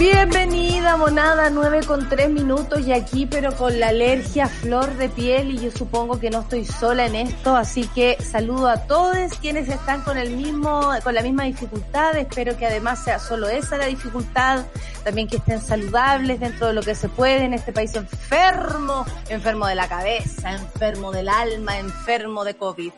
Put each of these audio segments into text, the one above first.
Bienvenida, monada, 9 con 3 minutos y aquí, pero con la alergia flor de piel y yo supongo que no estoy sola en esto, así que saludo a todos quienes están con el mismo, con la misma dificultad, espero que además sea solo esa la dificultad, también que estén saludables dentro de lo que se puede en este país enfermo, enfermo de la cabeza, enfermo del alma, enfermo de COVID.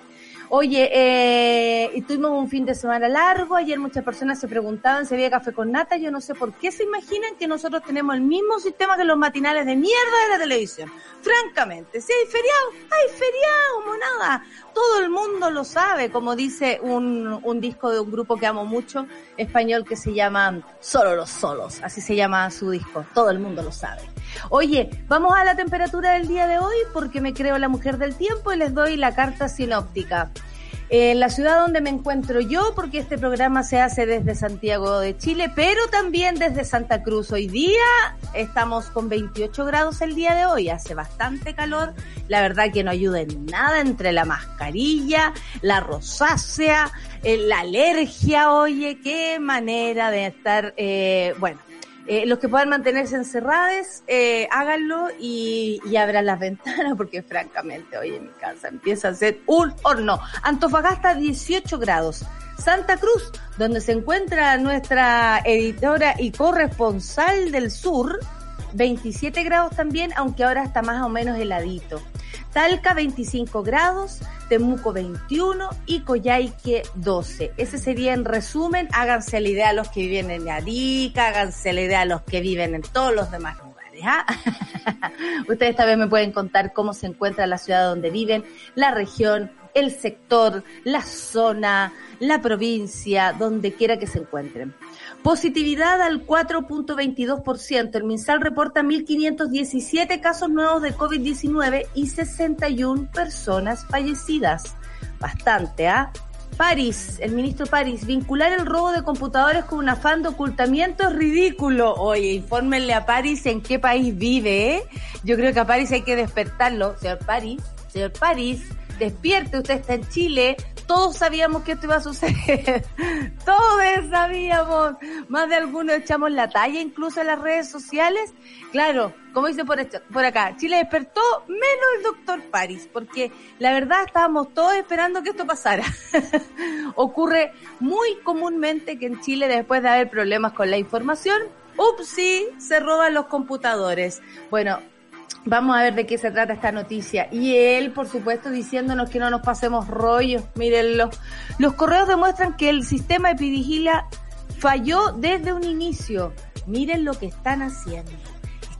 Oye, eh, tuvimos un fin de semana largo. Ayer muchas personas se preguntaban si había café con nata. Yo no sé por qué se imaginan que nosotros tenemos el mismo sistema que los matinales de mierda de la televisión. Francamente, si hay feriado, hay feriado, monada. Todo el mundo lo sabe, como dice un, un disco de un grupo que amo mucho, español, que se llama Solo los Solos. Así se llama su disco. Todo el mundo lo sabe. Oye, vamos a la temperatura del día de hoy porque me creo la mujer del tiempo y les doy la carta sinóptica. En la ciudad donde me encuentro yo, porque este programa se hace desde Santiago de Chile, pero también desde Santa Cruz. Hoy día estamos con 28 grados el día de hoy, hace bastante calor. La verdad que no ayuda en nada entre la mascarilla, la rosácea, eh, la alergia. Oye, qué manera de estar, eh, bueno eh, los que puedan mantenerse encerrados, eh, háganlo y, y, abran las ventanas porque francamente hoy en mi casa empieza a ser un horno. Antofagasta 18 grados. Santa Cruz, donde se encuentra nuestra editora y corresponsal del sur, 27 grados también, aunque ahora está más o menos heladito. Talca 25 grados, Temuco 21 y Coyhaique 12. Ese sería en resumen, háganse la idea a los que viven en Arica, háganse la idea a los que viven en todos los demás lugares. ¿ah? Ustedes también me pueden contar cómo se encuentra la ciudad donde viven, la región, el sector, la zona, la provincia, donde quiera que se encuentren. Positividad al 4.22%. El MinSal reporta 1.517 casos nuevos de COVID-19 y 61 personas fallecidas. Bastante, ¿ah? París, el ministro París, vincular el robo de computadores con un afán de ocultamiento es ridículo. Oye, infórmenle a París en qué país vive, ¿eh? Yo creo que a París hay que despertarlo. Señor París, señor París, despierte, usted está en Chile, todos sabíamos que esto iba a suceder. todos sabíamos. Más de algunos echamos la talla incluso en las redes sociales. Claro, como dice por, por acá, Chile despertó menos el doctor París, porque la verdad estábamos todos esperando que esto pasara. Ocurre muy comúnmente que en Chile, después de haber problemas con la información, ups, sí, se roban los computadores. Bueno, Vamos a ver de qué se trata esta noticia. Y él, por supuesto, diciéndonos que no nos pasemos rollos. Mírenlo. Los correos demuestran que el sistema Epidigilia falló desde un inicio. Miren lo que están haciendo.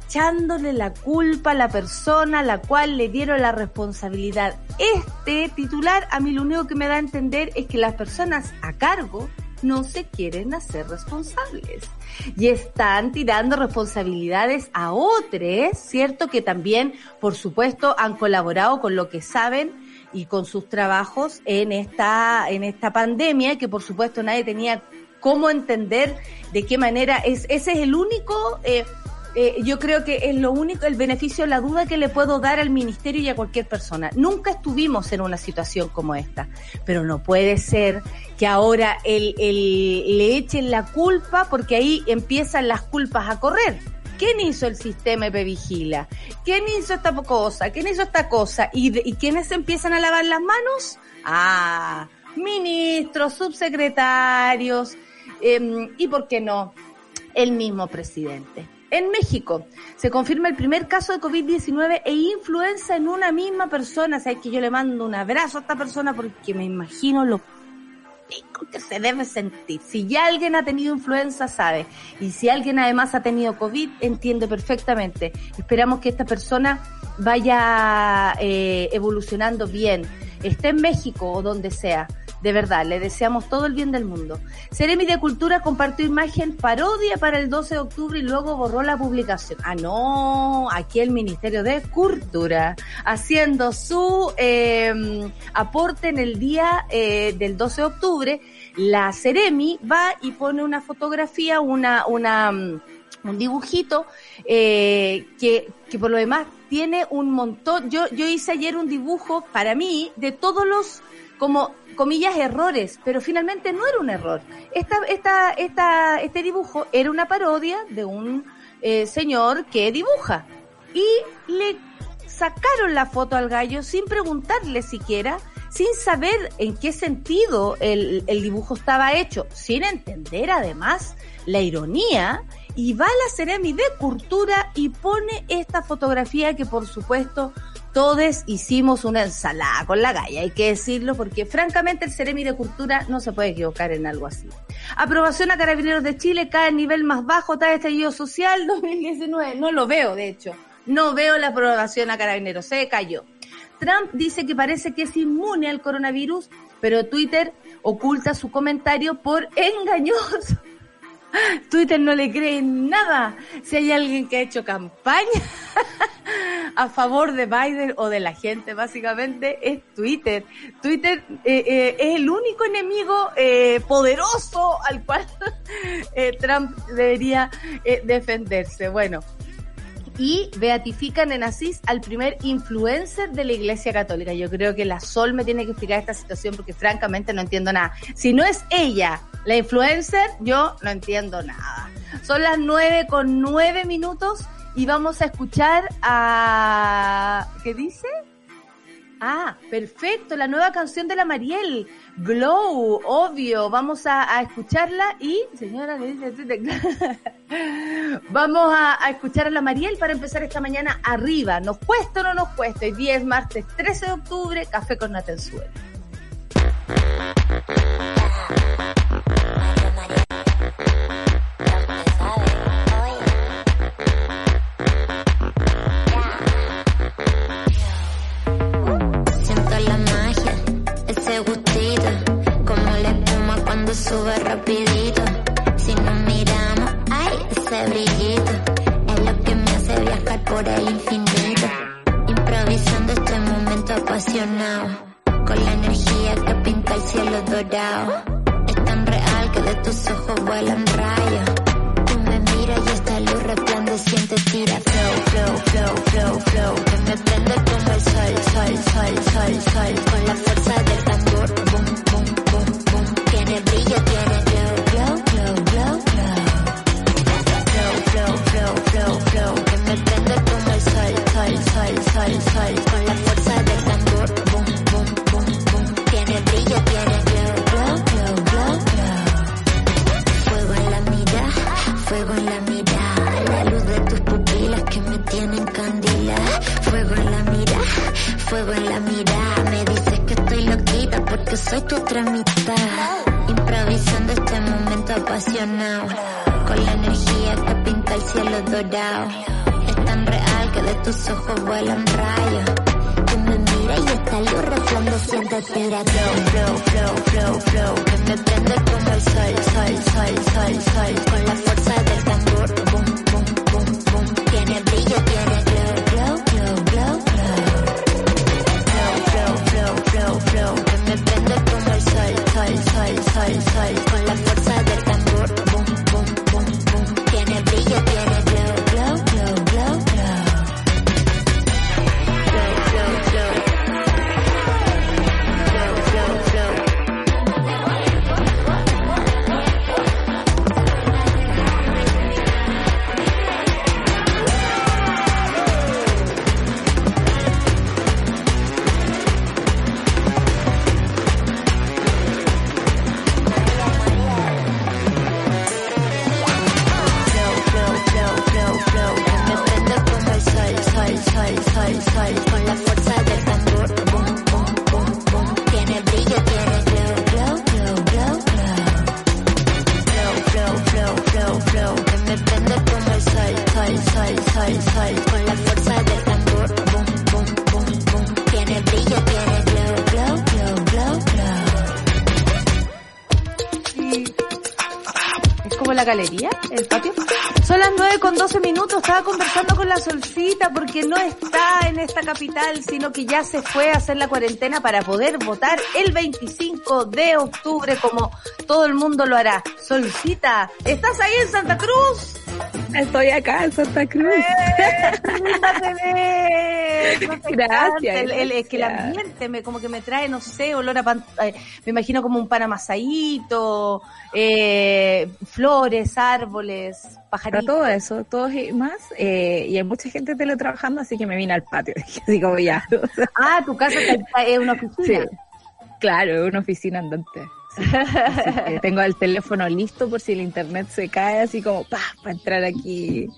Echándole la culpa a la persona a la cual le dieron la responsabilidad. Este titular a mí lo único que me da a entender es que las personas a cargo no se quieren hacer responsables y están tirando responsabilidades a otros, ¿cierto? Que también, por supuesto, han colaborado con lo que saben y con sus trabajos en esta, en esta pandemia, que por supuesto nadie tenía cómo entender de qué manera es, ese es el único, eh, eh, yo creo que es lo único, el beneficio, la duda que le puedo dar al ministerio y a cualquier persona. Nunca estuvimos en una situación como esta, pero no puede ser que ahora el, el, le echen la culpa porque ahí empiezan las culpas a correr. ¿Quién hizo el sistema EP Vigila? ¿Quién hizo esta cosa? ¿Quién hizo esta cosa? ¿Y, y quiénes empiezan a lavar las manos? Ah, ministros, subsecretarios, eh, y por qué no, el mismo presidente. En México se confirma el primer caso de COVID-19 e influenza en una misma persona. O sea, que yo le mando un abrazo a esta persona porque me imagino lo rico que se debe sentir. Si ya alguien ha tenido influenza, sabe. Y si alguien además ha tenido COVID, entiende perfectamente. Esperamos que esta persona vaya eh, evolucionando bien, esté en México o donde sea. De verdad, le deseamos todo el bien del mundo. Seremi de Cultura compartió imagen parodia para el 12 de octubre y luego borró la publicación. Ah, no, aquí el Ministerio de Cultura haciendo su eh, aporte en el día eh, del 12 de octubre. La Seremi va y pone una fotografía, una, una, mm, un dibujito eh, que, que por lo demás tiene un montón. Yo, yo hice ayer un dibujo para mí de todos los como comillas errores, pero finalmente no era un error. Esta, esta, esta, este dibujo era una parodia de un eh, señor que dibuja y le sacaron la foto al gallo sin preguntarle siquiera, sin saber en qué sentido el, el dibujo estaba hecho, sin entender además la ironía y va a la Ceremi de Cultura y pone esta fotografía que por supuesto todos hicimos una ensalada con la galla, hay que decirlo, porque francamente el Ceremi de Cultura no se puede equivocar en algo así. Aprobación a Carabineros de Chile cae al nivel más bajo tal estallido social 2019. No lo veo, de hecho. No veo la aprobación a Carabineros. Se cayó. Trump dice que parece que es inmune al coronavirus, pero Twitter oculta su comentario por engañoso. Twitter no le cree nada. Si hay alguien que ha hecho campaña a favor de Biden o de la gente, básicamente, es Twitter. Twitter eh, eh, es el único enemigo eh, poderoso al cual eh, Trump debería eh, defenderse. Bueno, y beatifican en Asís al primer influencer de la Iglesia Católica. Yo creo que la Sol me tiene que explicar esta situación porque francamente no entiendo nada. Si no es ella la influencer, yo no entiendo nada. Son las nueve con nueve minutos y vamos a escuchar a... ¿Qué dice? Ah, perfecto, la nueva canción de la Mariel, Glow, obvio, vamos a, escucharla y, señora, vamos a, a, escuchar a la Mariel para empezar esta mañana arriba, nos cuesta o no nos cuesta, hoy día es martes 13 de octubre, café con Natenzuela. Sube rapidito. Si nos miramos, ay, ese brillito es lo que me hace viajar por el infinito. Improvisando este momento apasionado, con la energía que pinta el cielo dorado. Es tan real que de tus ojos vuelan rayos. Tú me miras y esta luz resplandeciente tira flow, flow, flow, flow, flow. Que me prende como el sol, sol, sol, sol, sol. Con la fuerza del tambor, boom, boom, boom. Tiene brillo, tiene glow, glow. Flow, flow, flow, me prende como el sol, sol, sol, sol, sol. Con la fuerza del tambor. Tiene brillo, tiene glow, glow, glow. Fuego en la mirada, fuego en la mirada. Apasionado. Con la energía que pinta el cielo dorado. Es tan real que de tus ojos vuelan rayos. Tú me miras y esta luz resplandeciente tira flow, flow, flow, flow, flow. Que me prende como el sol, sol, sol, sol, sol. Con la fuerza del tambor, boom, boom, boom, boom. Tiene brillo, tiene glow, glow, glow, glow, glow. Flow, flow, flow, flow, flow. Que me prende como el sol, sol, sol, sol, sol. Con la fuerza del tambor, estaba conversando con la Solcita porque no está en esta capital, sino que ya se fue a hacer la cuarentena para poder votar el 25 de octubre como todo el mundo lo hará. Solcita, ¿estás ahí en Santa Cruz? Estoy acá en Santa Cruz. ¡Eh! Gracias. El, que el ambiente me, como que me trae, no sé, olor a pan, eh, me imagino como un pan amasadito, eh, flores, árboles, pajaritos. todo eso, todo y más. Eh, y hay mucha gente teletrabajando, así que me vine al patio. Así como ya. ah, tu casa es una oficina. Sí. Claro, es una oficina andante. tengo el teléfono listo por si el internet se cae, así como para entrar aquí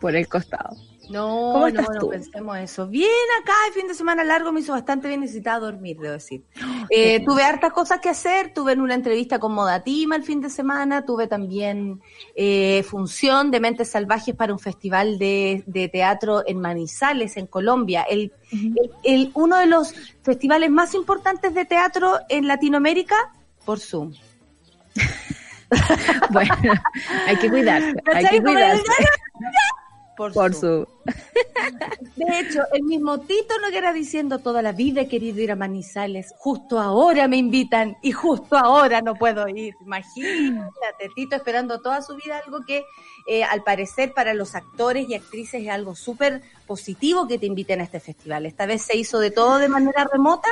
por el costado. No, no, no pensemos eso. Bien acá, el fin de semana largo me hizo bastante bien, necesitaba dormir, debo decir. Eh, tuve hartas cosas que hacer, tuve en una entrevista con Modatima el fin de semana, tuve también eh, función de Mentes Salvajes para un festival de, de teatro en Manizales, en Colombia. El, el, uno de los festivales más importantes de teatro en Latinoamérica por Zoom. bueno, hay que cuidarse, hay que cuidarse. Por, su. De hecho, el mismo Tito no era diciendo toda la vida he querido ir a Manizales, justo ahora me invitan y justo ahora no puedo ir. Imagínate, Tito esperando toda su vida algo que eh, al parecer para los actores y actrices es algo súper positivo que te inviten a este festival. Esta vez se hizo de todo de manera remota,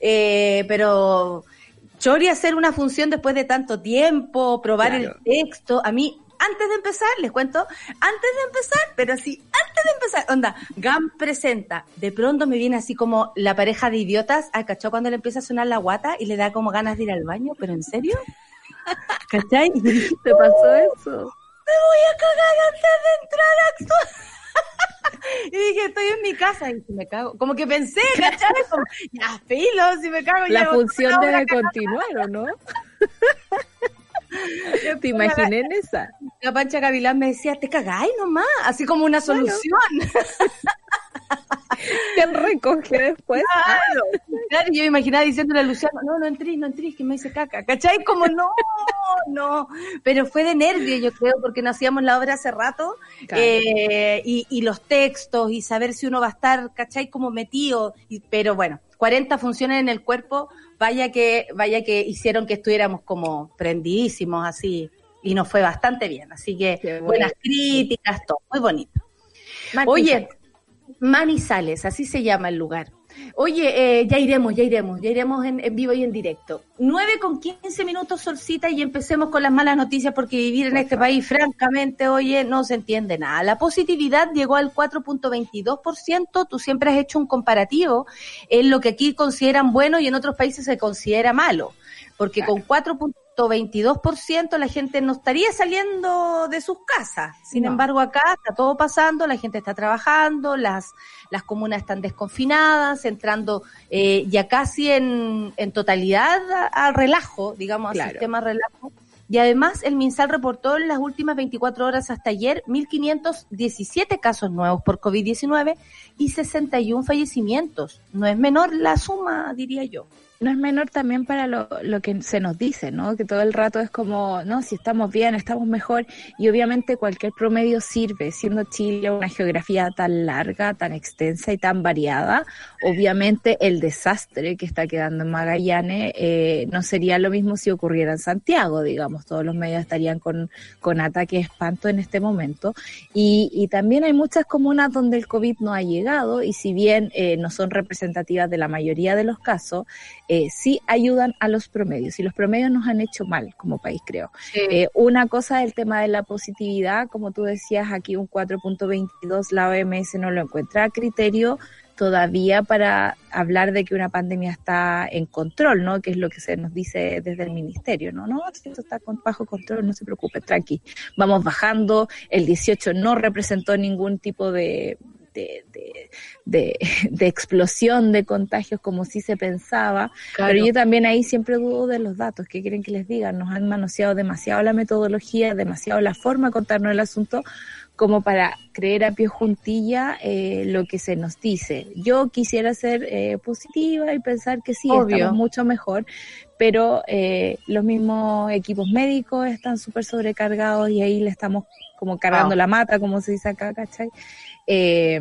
eh, pero Chori hacer una función después de tanto tiempo, probar el texto, a mí antes de empezar, les cuento, antes de empezar, pero sí, antes de empezar, onda, GAM presenta, de pronto me viene así como la pareja de idiotas, ¿ah, cachó cuando le empieza a sonar la guata y le da como ganas de ir al baño? ¿Pero en serio? ¿Cachai? ¿Te pasó eso? Me voy a cagar antes de entrar a actuar. y dije, estoy en mi casa y me cago. Como que pensé, ¿cachai? Como, ya, filo, si me cago. La función debe continuar, ¿o no? Te imaginé en esa. La Pancha Gavilán me decía, te cagáis nomás, así como una solución. ¿Quién recoge después? Claro, claro, yo me imaginaba diciéndole a Luciano, no, no entrís, no entrís, que me dice caca, ¿cachai? Como no, no, pero fue de nervio yo creo, porque no hacíamos la obra hace rato, eh, y, y, los textos, y saber si uno va a estar, ¿cachai? Como metido, y, pero bueno, 40 funciones en el cuerpo, vaya que, vaya que hicieron que estuviéramos como prendidísimos así, y nos fue bastante bien, así que buenas críticas, todo, muy bonito. Oye, Manizales, así se llama el lugar. Oye, eh, ya iremos, ya iremos, ya iremos en, vivo y en directo. 9 con 15 minutos, Solcita, y empecemos con las malas noticias porque vivir en este país, francamente, oye, no se entiende nada. La positividad llegó al 4.22%, tú siempre has hecho un comparativo en lo que aquí consideran bueno y en otros países se considera malo, porque con 4. 22% la gente no estaría saliendo de sus casas. Sin embargo, acá está todo pasando, la gente está trabajando, las, las comunas están desconfinadas, entrando eh, ya casi en, en totalidad al relajo, digamos, al sistema relajo. Y además, el MinSal reportó en las últimas 24 horas hasta ayer 1.517 casos nuevos por COVID-19 y 61 fallecimientos. No es menor la suma, diría yo no es menor también para lo, lo, que se nos dice, ¿no? Que todo el rato es como, no, si estamos bien, estamos mejor, y obviamente cualquier promedio sirve, siendo Chile una geografía tan larga, tan extensa y tan variada, obviamente el desastre que está quedando en Magallanes eh, no sería lo mismo si ocurriera en Santiago, digamos, todos los medios estarían con, con ataque espanto en este momento, y, y también hay muchas comunas donde el COVID no ha llegado, y si bien eh, no son representativas de la mayoría de los casos, sí ayudan a los promedios y los promedios nos han hecho mal como país, creo. Eh, una cosa es el tema de la positividad, como tú decías, aquí un 4.22, la OMS no lo encuentra a criterio todavía para hablar de que una pandemia está en control, ¿no? Que es lo que se nos dice desde el ministerio, ¿no? No, si esto está bajo control, no se preocupe, tranqui. Vamos bajando, el 18 no representó ningún tipo de, de, de, de, explosión de contagios como si se pensaba. Pero yo también ahí siempre dudo de los datos. ¿Qué quieren que les diga? Nos han manoseado demasiado la metodología, demasiado la forma de contarnos el asunto como para creer a pie juntilla eh, lo que se nos dice. Yo quisiera ser eh, positiva y pensar que sí, estamos mucho mejor, pero eh, los mismos equipos médicos están súper sobrecargados y ahí le estamos como cargando la mata, como se dice acá, ¿cachai? Eh,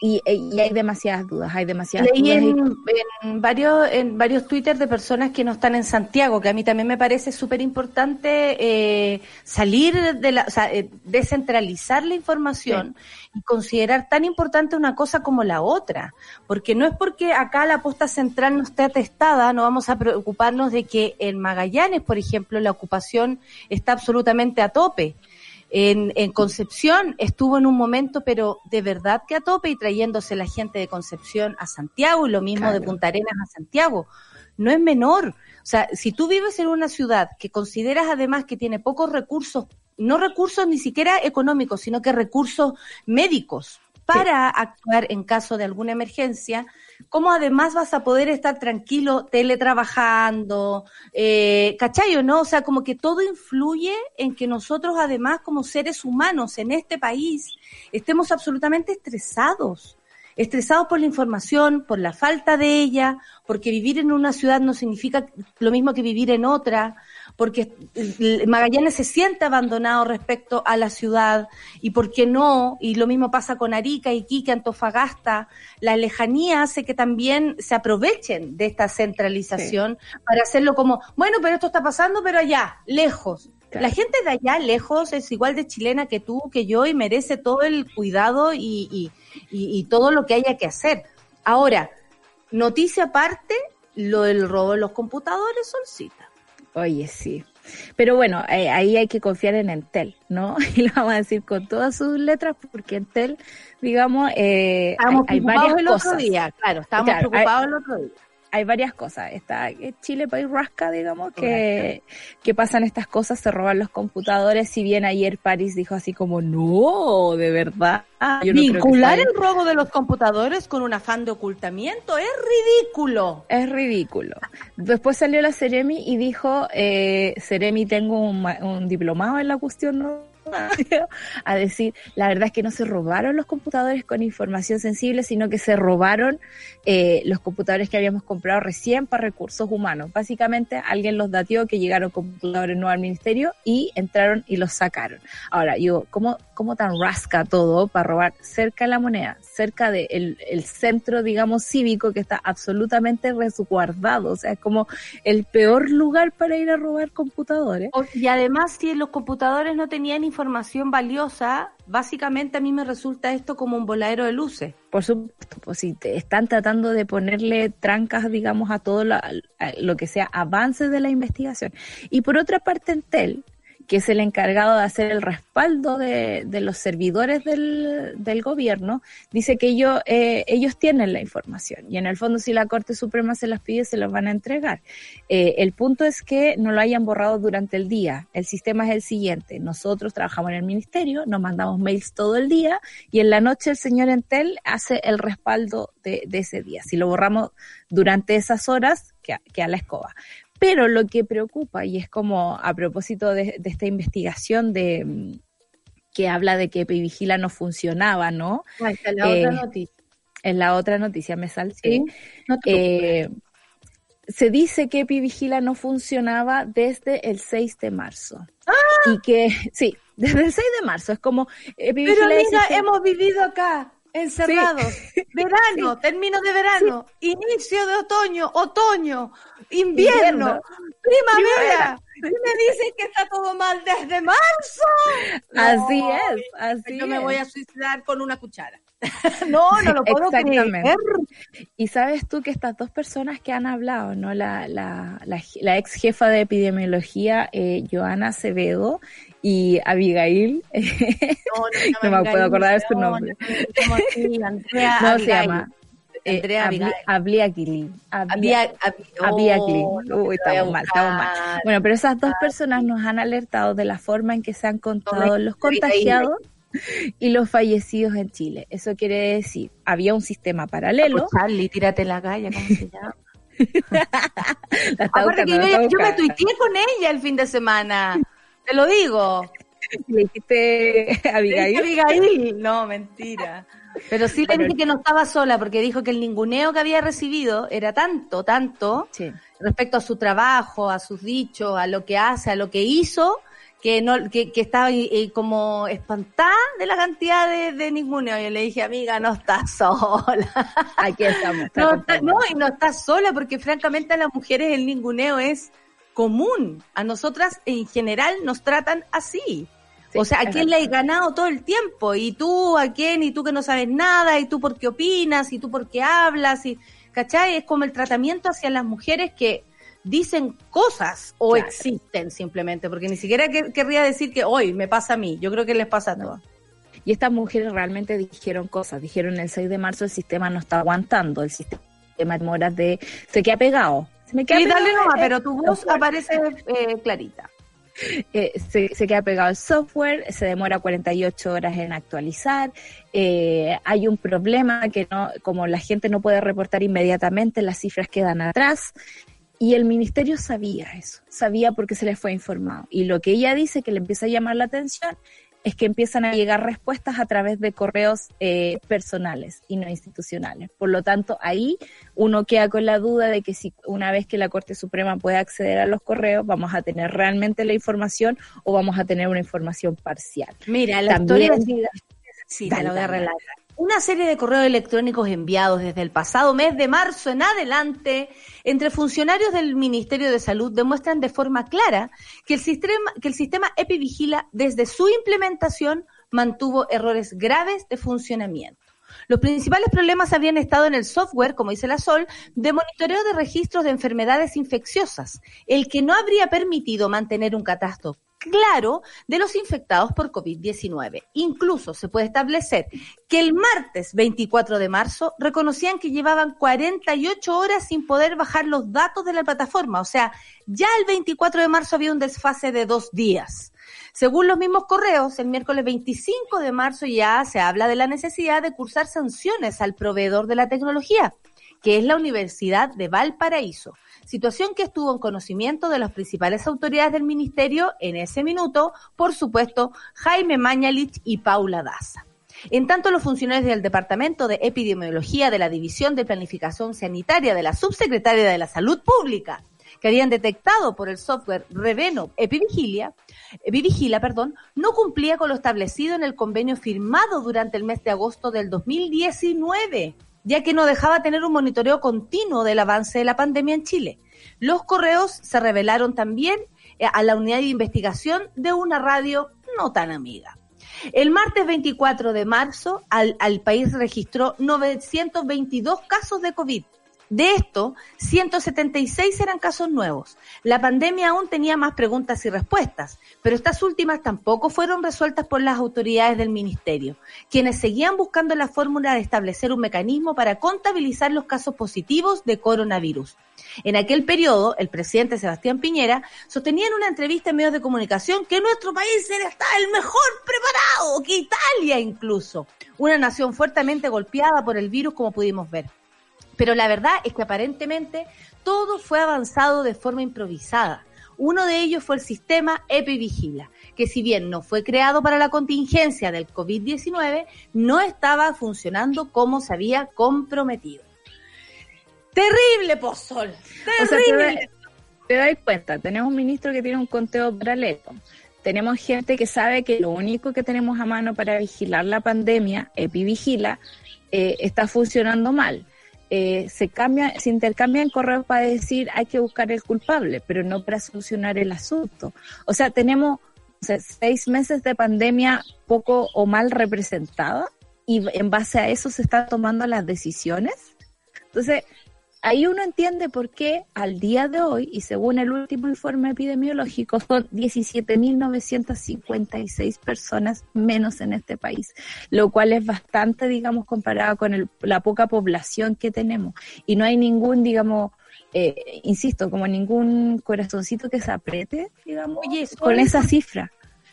y, hay demasiadas dudas, hay demasiadas Leí En, varios en varios Twitter de personas que no están en Santiago, que a mí también me parece súper importante eh, salir de la, o sea, eh, descentralizar la información y considerar tan importante una cosa como la otra, porque no es porque acá la posta central no esté atestada, no vamos a preocuparnos de que en Magallanes, por ejemplo, la ocupación está absolutamente a tope. En, en, Concepción estuvo en un momento, pero de verdad que a tope y trayéndose la gente de Concepción a Santiago y lo mismo de Punta Arenas a Santiago. No es menor. O sea, si tú vives en una ciudad que consideras además que tiene pocos recursos, no recursos ni siquiera económicos, sino que recursos médicos para actuar en caso de alguna emergencia, ¿cómo además vas a poder estar tranquilo teletrabajando? Eh, ¿Cachayo, no? O sea, como que todo influye en que nosotros además como seres humanos en este país estemos absolutamente estresados estresados por la información, por la falta de ella, porque vivir en una ciudad no significa lo mismo que vivir en otra, porque Magallanes se siente abandonado respecto a la ciudad y por qué no, y lo mismo pasa con Arica, Iquique, Antofagasta, la lejanía hace que también se aprovechen de esta centralización para hacerlo como, bueno, pero esto está pasando, pero allá, lejos. La gente de allá lejos es igual de chilena que tú, que yo, y merece todo el cuidado y, y, todo lo que haya que hacer. Ahora, noticia aparte, lo del robo de los computadores, Solcita. Oye, sí. Pero bueno, eh, ahí hay que confiar en Entel, ¿no? Y lo vamos a decir con todas sus letras, porque Entel, digamos, eh, hay, varias el otro día, claro, estábamos preocupados el otro día hay varias cosas. Está Chile país rasca, digamos, que, que pasan estas cosas, se roban los computadores. Si bien ayer París dijo así como, no, de verdad. Vincular el robo de los computadores con un afán de ocultamiento es ridículo. Es ridículo. Después salió la Ceremi y dijo, eh, Ceremi, tengo un, un diplomado en la cuestión, ¿no? A decir, la verdad es que no se robaron los computadores con información sensible, sino que se robaron eh, los computadores que habíamos comprado recién para recursos humanos. Básicamente alguien los datió que llegaron computadores nuevos al ministerio y entraron y los sacaron. Ahora, yo, ¿cómo, cómo tan rasca todo para robar cerca de la moneda, cerca del de el centro, digamos, cívico que está absolutamente resguardado? O sea, es como el peor lugar para ir a robar computadores. Y además, si los computadores no tenían información, información valiosa, básicamente a mí me resulta esto como un voladero de luces. Por supuesto, pues si te están tratando de ponerle trancas, digamos, a todo lo que sea avance de la investigación. Y por otra parte, Entel, que es el encargado de hacer el respaldo de, los servidores del, del, gobierno, dice que ellos, eh, ellos tienen la información y en el fondo si la Corte Suprema se las pide, se las van a entregar. Eh, el punto es que no lo hayan borrado durante el día. El sistema es el siguiente. Nosotros trabajamos en el ministerio, nos mandamos mails todo el día y en la noche el señor Entel hace el respaldo de, de ese día. Si lo borramos durante esas horas, que a la escoba. Pero lo que preocupa, y es como a propósito de, esta investigación de mm, que habla de que Vigila no funcionaba, ¿no? Ah, en la otra eh, noticia. En la otra noticia me salté. Eh, se dice que Vigila no funcionaba desde el 6 de marzo. ¡Ah! Y que, sí, desde el 6 de marzo. Es como... Eh, Pero amiga, hemos vivido acá encerrados. Verano, término de verano, inicio de otoño, otoño, invierno, primavera. Y me dicen que está todo mal desde marzo. así es, así Yo me voy a suicidar con una cuchara. no, no lo puedo Exactamente. Y sabes tú que estas dos personas que han hablado, ¿no? La, la, la, ex jefa de epidemiología, eh, Joana Acevedo, y Abigail, no, me puedo acordar de su nombre. No, se llama. Eh, Andrea Abigail. Abliakili. Uy, estamos mal, estamos mal. Bueno, pero esas dos personas nos han alertado de la forma en que se han contado los contagiados y los fallecidos en Chile. Eso quiere decir, había un sistema paralelo. Charlie, tírate la calle, ¿cómo se llama? Aparte que yo, yo me tuiteé con ella el fin de semana. Te lo digo. Le dijiste Abigail. Abigail, no, mentira. Pero sí le dije que no estaba sola porque dijo que el ninguneo que había recibido era tanto, tanto respecto a su trabajo, a sus dichos, a lo que hace, a lo que hizo, que no que, que estaba eh, como espantada de la cantidad de, de ninguneo. Yo le dije, amiga, no estás sola. Aquí estamos. no, no, y no estás sola porque francamente a las mujeres el ninguneo es común. A nosotras en general nos tratan así o sea, ¿a quién le has ganado todo el tiempo? Y tú, ¿a quién? Y tú que no sabes nada, y tú por qué opinas, y tú por qué hablas, y, ¿cachai? Es como el tratamiento hacia las mujeres que dicen cosas o existen simplemente, porque ni siquiera querría decir que hoy me pasa a mí, yo creo que les pasa a todos. Y estas mujeres realmente dijeron cosas, dijeron el 6 de marzo el sistema no está aguantando, el sistema de moras de... se queda pegado. Se me queda dale pero tu voz aparece eh, clarita. Eh, se, queda pegado el software, se demora 48 horas en actualizar, eh, hay un problema que no, como la gente no puede reportar inmediatamente, las cifras quedan atrás. Y el ministerio sabía eso, sabía porque se les fue informado. Y lo que ella dice que le empieza a llamar la atención es que empiezan a llegar respuestas a través de correos eh, personales y no institucionales. Por lo tanto, ahí uno queda con la duda de que si una vez que la Corte Suprema puede acceder a los correos, vamos a tener realmente la información o vamos a tener una información parcial. Mira, la historia... Sí, te lo voy a relatar una serie de correos electrónicos enviados desde el pasado mes de marzo en adelante entre funcionarios del Ministerio de Salud demuestran de forma clara que el sistema, que el sistema EpiVigila desde su implementación mantuvo errores graves de funcionamiento. Los principales problemas habrían estado en el software, como dice la Sol, de monitoreo de registros de enfermedades infecciosas, el que no habría permitido mantener un catastro claro de los infectados por COVID-19. Incluso se puede establecer que el martes 24 de marzo reconocían que llevaban 48 horas sin poder bajar los datos de la plataforma. O sea, ya el 24 de marzo había un desfase de dos días. Según los mismos correos, el miércoles 25 de marzo ya se habla de la necesidad de cursar sanciones al proveedor de la tecnología, que es la Universidad de Valparaíso situación que estuvo en conocimiento de las principales autoridades del ministerio en ese minuto, por supuesto, Jaime Mañalich y Paula Daza. En tanto, los funcionarios del Departamento de Epidemiología de la División de Planificación Sanitaria de la Subsecretaria de la Salud Pública, que habían detectado por el software Reveno Epivigilia, Epivigila, perdón, no cumplía con lo establecido en el convenio firmado durante el mes de agosto del 2019 ya que no dejaba tener un monitoreo continuo del avance de la pandemia en Chile. Los correos se revelaron también eh, a la unidad de investigación de una radio no tan amiga. El martes 24 de marzo, al, al país registró 922 casos de COVID, de esto, 176 eran casos nuevos. La pandemia aún tenía más preguntas y respuestas, pero estas últimas tampoco fueron resueltas por las autoridades del ministerio, quienes seguían buscando la fórmula de establecer un mecanismo para contabilizar los casos positivos de coronavirus. En aquel periodo, el presidente Sebastián Piñera sostenía en una entrevista en medios de comunicación que nuestro país está el mejor preparado que Italia incluso, una nación fuertemente golpeada por el virus como pudimos ver. Pero la verdad es que aparentemente todo fue avanzado de forma improvisada. Uno de ellos fue el sistema EpiVigila, que si bien no fue creado para la contingencia del COVID-19, no estaba funcionando como se había comprometido. Terrible, Pozol. Terrible. te, das cuenta, tenemos un ministro que tiene un conteo paralelo. Tenemos gente que sabe que lo único que tenemos a mano para vigilar la pandemia, EpiVigila, eh, está funcionando mal eh, se cambia, se intercambian correos para decir hay que buscar el culpable, pero no para solucionar el asunto. O sea, tenemos seis meses de pandemia poco o mal representada y en base a eso se están tomando las decisiones. Entonces, ahí uno entiende por qué al día de hoy, y según el último informe epidemiológico, son 17.956 personas menos en este país, lo cual es bastante, digamos, comparado con la poca población que tenemos. Y no hay ningún, digamos, eh, insisto, como ningún corazoncito que se apriete, digamos, con esa cifra.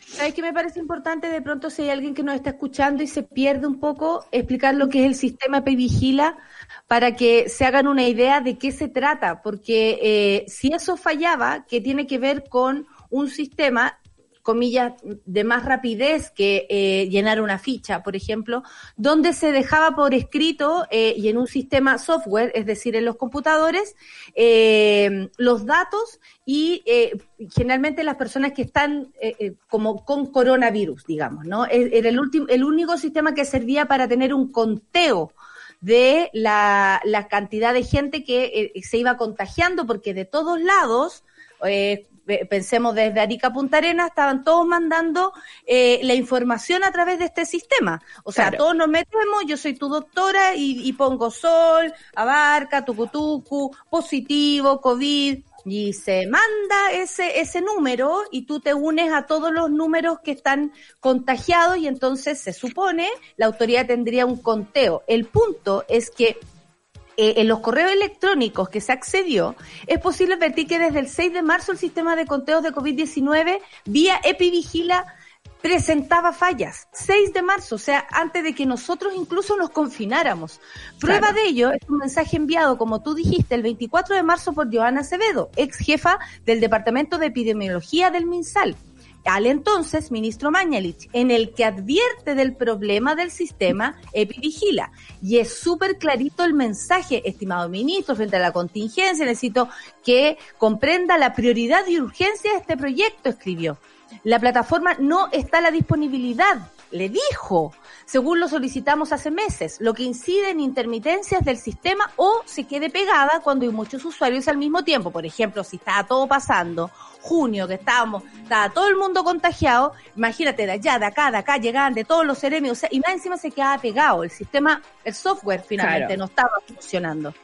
¿Sabes qué me parece importante? De pronto, si hay alguien que nos está escuchando y se pierde un poco, explicar lo que es el sistema Vigila para que se hagan una idea de qué se trata, porque eh, si eso fallaba, que tiene que ver con un sistema comillas, de más rapidez que eh, llenar una ficha, por ejemplo, donde se dejaba por escrito eh, y en un sistema software, es decir, en los computadores, eh, los datos y generalmente las personas que están como con coronavirus, digamos, ¿no? Era el, último, el único sistema que servía para tener un conteo de la, la cantidad de gente que se iba contagiando, porque de todos lados, eh, pensemos desde Arica a Punta Arenas, estaban todos mandando eh, la información a través de este sistema. O sea, todos nos metemos, yo soy tu doctora y, pongo sol, abarca, tucutucu, positivo, COVID, y se manda ese, ese número y tú te unes a todos los números que están contagiados y entonces se supone la autoridad tendría un conteo. El punto es que eh, en los correos electrónicos que se accedió, es posible advertir que desde el 6 de marzo el sistema de conteos de COVID-19 vía Epivigila presentaba fallas. 6 de marzo, o sea, antes de que nosotros incluso nos confináramos. Prueba de ello es un mensaje enviado, como tú dijiste, el 24 de marzo por Joana Acevedo, ex jefa del Departamento de Epidemiología del MinSal al entonces ministro Mañalich, en el que advierte del problema del sistema Epivigila. Y es súper clarito el mensaje, estimado ministro, frente a la contingencia, necesito que comprenda la prioridad y urgencia de este proyecto, escribió. La plataforma no está a la disponibilidad, le dijo, según lo solicitamos hace meses, lo que incide en intermitencias del sistema o se quede pegada cuando hay muchos usuarios al mismo tiempo. Por ejemplo, si está todo pasando junio, que estábamos, estaba todo el mundo contagiado, imagínate de allá, de acá, de acá, llegaban de todos los seremios, y más encima se quedaba pegado, el sistema, el software finalmente no estaba funcionando.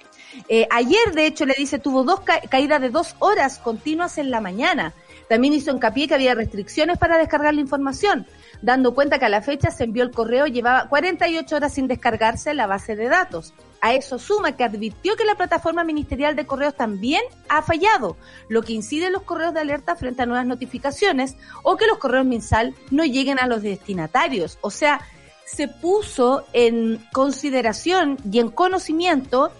Eh, ayer, de hecho, le dice, tuvo dos caídas de dos horas continuas en la mañana. También hizo hincapié que había restricciones para descargar la información, dando cuenta que a la fecha se envió el correo, llevaba 48 horas sin descargarse la base de datos. A eso suma que advirtió que la plataforma ministerial de correos también ha fallado, lo que incide en los correos de alerta frente a nuevas notificaciones o que los correos mensal no lleguen a los destinatarios. O sea, se puso en consideración y en conocimiento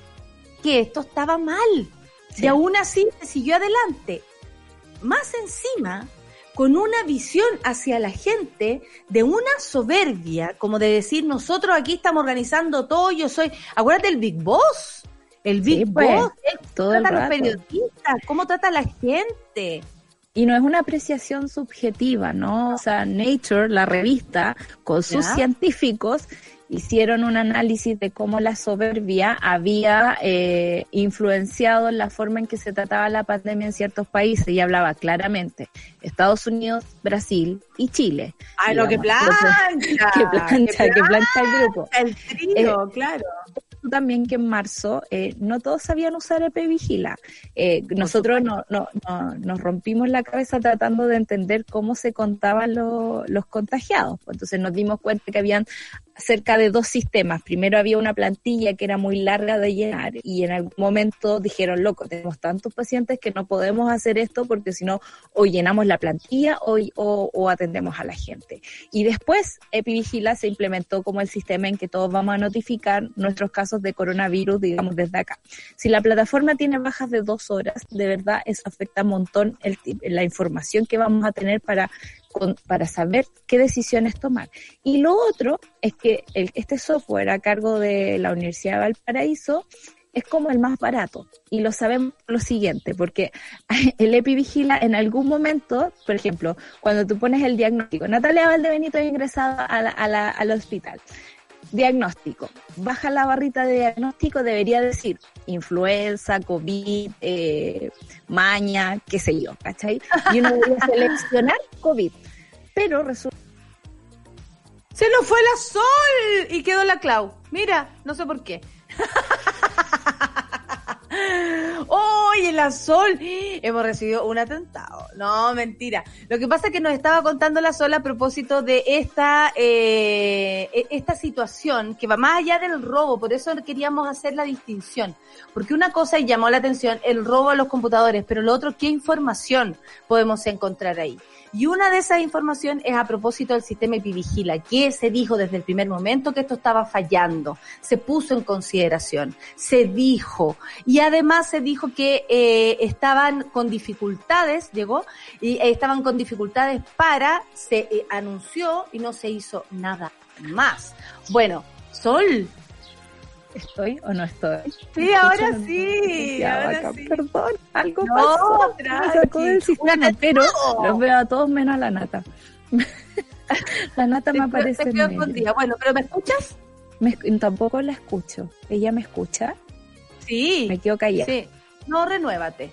que esto estaba mal. Y aún así se siguió adelante. Más encima, con una visión hacia la gente de una soberbia, como de decir, nosotros aquí estamos organizando todo, yo soy, acuérdate del Big Boss, el Big pues, Boss, todo trata a los periodistas, cómo trata a la gente. Y no es una apreciación subjetiva, ¿no? O sea, Nature, la revista, con sus científicos, hicieron un análisis de cómo la soberbia había eh, influenciado en la forma en que se trataba la pandemia en ciertos países y hablaba claramente Estados Unidos, Brasil y Chile. ¡Ay, lo que plancha! ¡Qué plancha! ¡Qué plancha el grupo! El trío, eh, claro también que en marzo eh, no todos sabían usar Epivigila. Eh, nosotros no, no, nos rompimos la cabeza tratando de entender cómo se contaban los contagiados. Entonces nos dimos cuenta que habían cerca de dos sistemas. Primero había una plantilla que era muy larga de llenar y en algún momento dijeron, loco, tenemos tantos pacientes que no podemos hacer esto porque si no, o llenamos la plantilla o, o, atendemos a la gente. Y después Epivigila se implementó como el sistema en que todos vamos a notificar nuestros casos de coronavirus, digamos, desde acá. Si la plataforma tiene bajas de dos horas, de verdad eso afecta un montón la información que vamos a tener para para saber qué decisiones tomar. Y lo otro es que el, este software a cargo de la Universidad de Valparaíso es como el más barato. Y lo sabemos lo siguiente, porque el EpiVigila en algún momento, por ejemplo, cuando tú pones el diagnóstico, Natalia Valdebenito ha ingresado a al hospital. Diagnóstico. Baja la barrita de diagnóstico, debería decir influenza, COVID, eh, maña, qué sé yo, ¿cachai? Y uno debería seleccionar COVID. Pero resulta se nos fue la sol y quedó la Clau. Mira, no sé por qué. Oye, la Sol, hemos recibido un atentado. No, mentira. Lo que pasa es que nos estaba contando la Sol a propósito de esta, eh, e, esta situación que va más allá del robo. Por eso queríamos hacer la distinción. Porque una cosa llamó la atención, el robo a los computadores, pero lo otro, ¿qué información podemos encontrar ahí? Y una de esas informaciones es a propósito del sistema Epivigila, que se dijo desde el primer momento que esto estaba fallando, se puso en consideración, se dijo, y además se dijo que eh, estaban con dificultades, llegó, y eh, estaban con dificultades para, se eh, anunció y no se hizo nada más. Bueno, Sol, ¿Estoy o no estoy? Sí, ahora sí. Ahora sí. Perdón, algo pasó. Me sacó del sistema, pero los veo a todos menos a la nata. la nata me aparece en medio. Bueno, ¿pero me escuchas? Me, tampoco la escucho. ¿Ella me escucha? Sí. Me quedo callada. Sí. No, renuévate.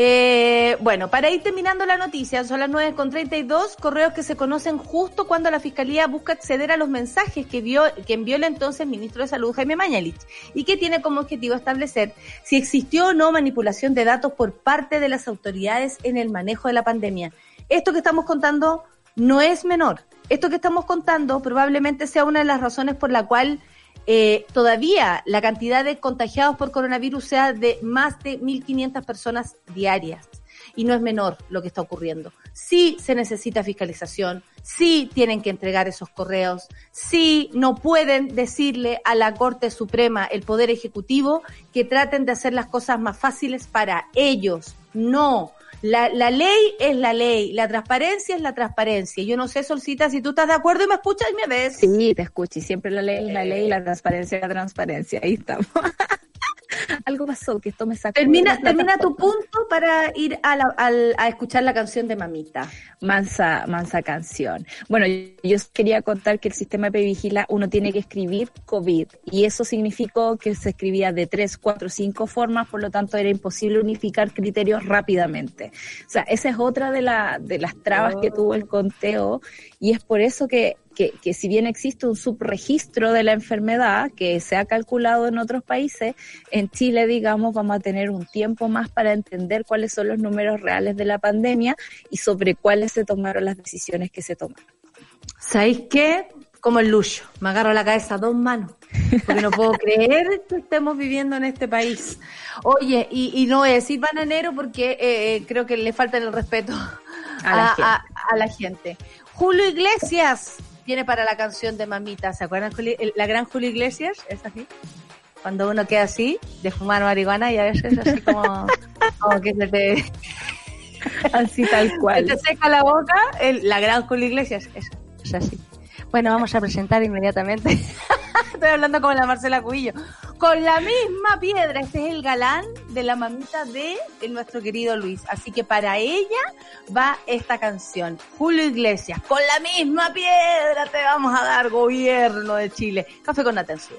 Eh, bueno, para ir terminando la noticia, son las 9.32, correos que se conocen justo cuando la Fiscalía busca acceder a los mensajes que, vio, envió el entonces ministro de Salud, Jaime Mañalich, y que tiene como objetivo establecer si existió o no manipulación de datos por parte de las autoridades en el manejo de la pandemia. Esto que estamos contando no es menor. Esto que estamos contando probablemente sea una de las razones por la cual eh, todavía la cantidad de contagiados por coronavirus sea de más de 1.500 personas diarias. Y no es menor lo que está ocurriendo. Sí se necesita fiscalización, sí tienen que entregar esos correos, sí no pueden decirle a la Corte Suprema, el Poder Ejecutivo, que traten de hacer las cosas más fáciles para ellos. No, la, la ley es la ley, la transparencia es la transparencia. Yo no sé, Solcita, si tú estás de acuerdo y me escuchas y me ves. Sí, te escucho y siempre la ley es la ley la transparencia es la transparencia. Ahí estamos. algo pasó que esto me sacó. Termina, termina tu punto para ir a, a, escuchar la canción de Mamita. Mansa, mansa canción. Bueno, yo quería contar que el sistema de Vigila uno tiene que escribir COVID y eso significó que se escribía de tres, cuatro, cinco formas, por lo tanto era imposible unificar criterios rápidamente. O sea, esa es otra de, la, de las trabas que tuvo el conteo y es por eso que que, si bien existe un subregistro de la enfermedad que se ha calculado en otros países, en Chile, digamos, vamos a tener un tiempo más para entender cuáles son los números reales de la pandemia y sobre cuáles se tomaron las decisiones que se tomaron. ¿Sabéis qué? Como el lucho, me agarro la cabeza a dos manos, porque no puedo creer que estemos viviendo en este país. Oye, y, no voy a decir bananero porque eh, eh, creo que le falta el respeto a, a la gente. Julio Iglesias viene para la canción de Mamita. ¿Se acuerdan la gran Julio Iglesias? Es así. Cuando uno queda así, de fumar marihuana y a veces así como, como que se te... así tal cual. Se te seca la boca, la gran Julio Iglesias, eso, es así. Bueno, vamos a presentar inmediatamente. Estoy hablando como la Marcela Cubillo. Con la misma piedra. Este es el galán de la mamita de nuestro querido Luis. Así que para ella va esta canción. Julio Iglesias. Con la misma piedra te vamos a dar gobierno de Chile. Café con atención.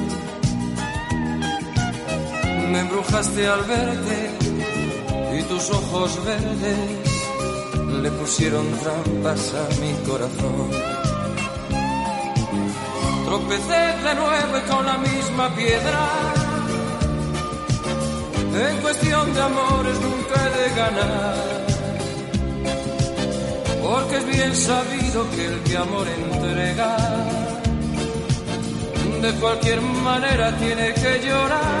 me embrujaste al verte y tus ojos verdes le pusieron trampas a mi corazón. Tropecé de nuevo y con la misma piedra. En cuestión de amores nunca he de ganar. Porque es bien sabido que el que amor entrega, de cualquier manera tiene que llorar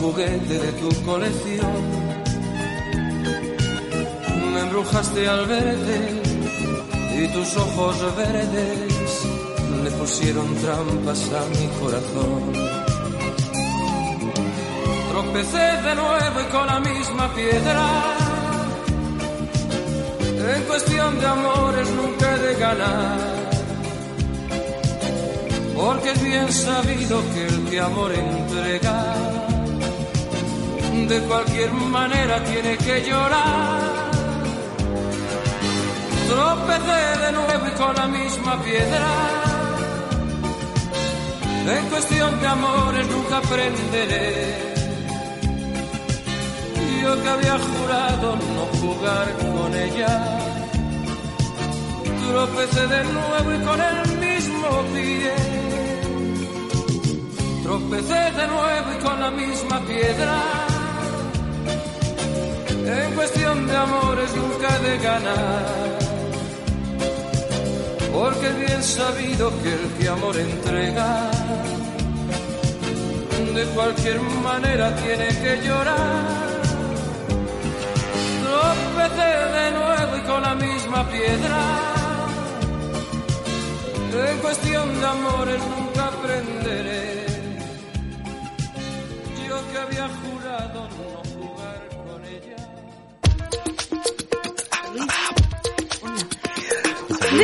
juguete de tu colección. Me embrujaste al verte y tus ojos verdes le pusieron trampas a mi corazón. Tropecé de nuevo y con la misma piedra. En cuestión de amores nunca he de ganar. Porque es bien sabido que el que amor entrega, de cualquier manera tiene que llorar. Tropecé de nuevo y con la misma piedra. En cuestión de amores nunca aprenderé. Yo que había jurado no jugar con ella. Tropecé de nuevo y con el mismo pie. Tropecé de nuevo y con la misma piedra. En cuestión de amores nunca de ganar. Porque bien sabido que el que amor entrega, de cualquier manera tiene que llorar. Tropecé de nuevo y con la misma piedra. En cuestión de amores nunca aprenderé. Yo que había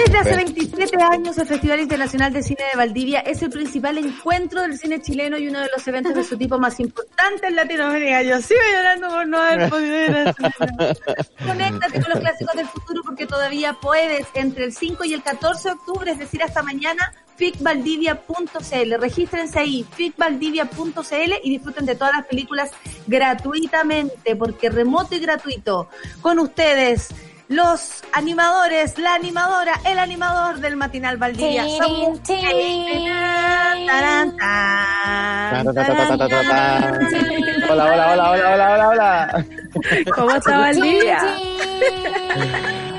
Desde hace 27 años, el Festival Internacional de Cine de Valdivia es el principal encuentro del cine chileno y uno de los eventos de su tipo más importantes en Latinoamérica. Yo sigo llorando por no haber podido ir cine. Conéctate con los clásicos del futuro porque todavía puedes entre el 5 y el 14 de octubre, es decir, hasta mañana, ficvaldivia.cl. Regístrense ahí, ficvaldivia.cl y disfruten de todas las películas gratuitamente, porque remoto y gratuito. Con ustedes, los animadores, la animadora, el animador del matinal Valdivia. Somos-. Hola, hola, hola, hola, hola, hola, hola. ¿Cómo está Valdivia?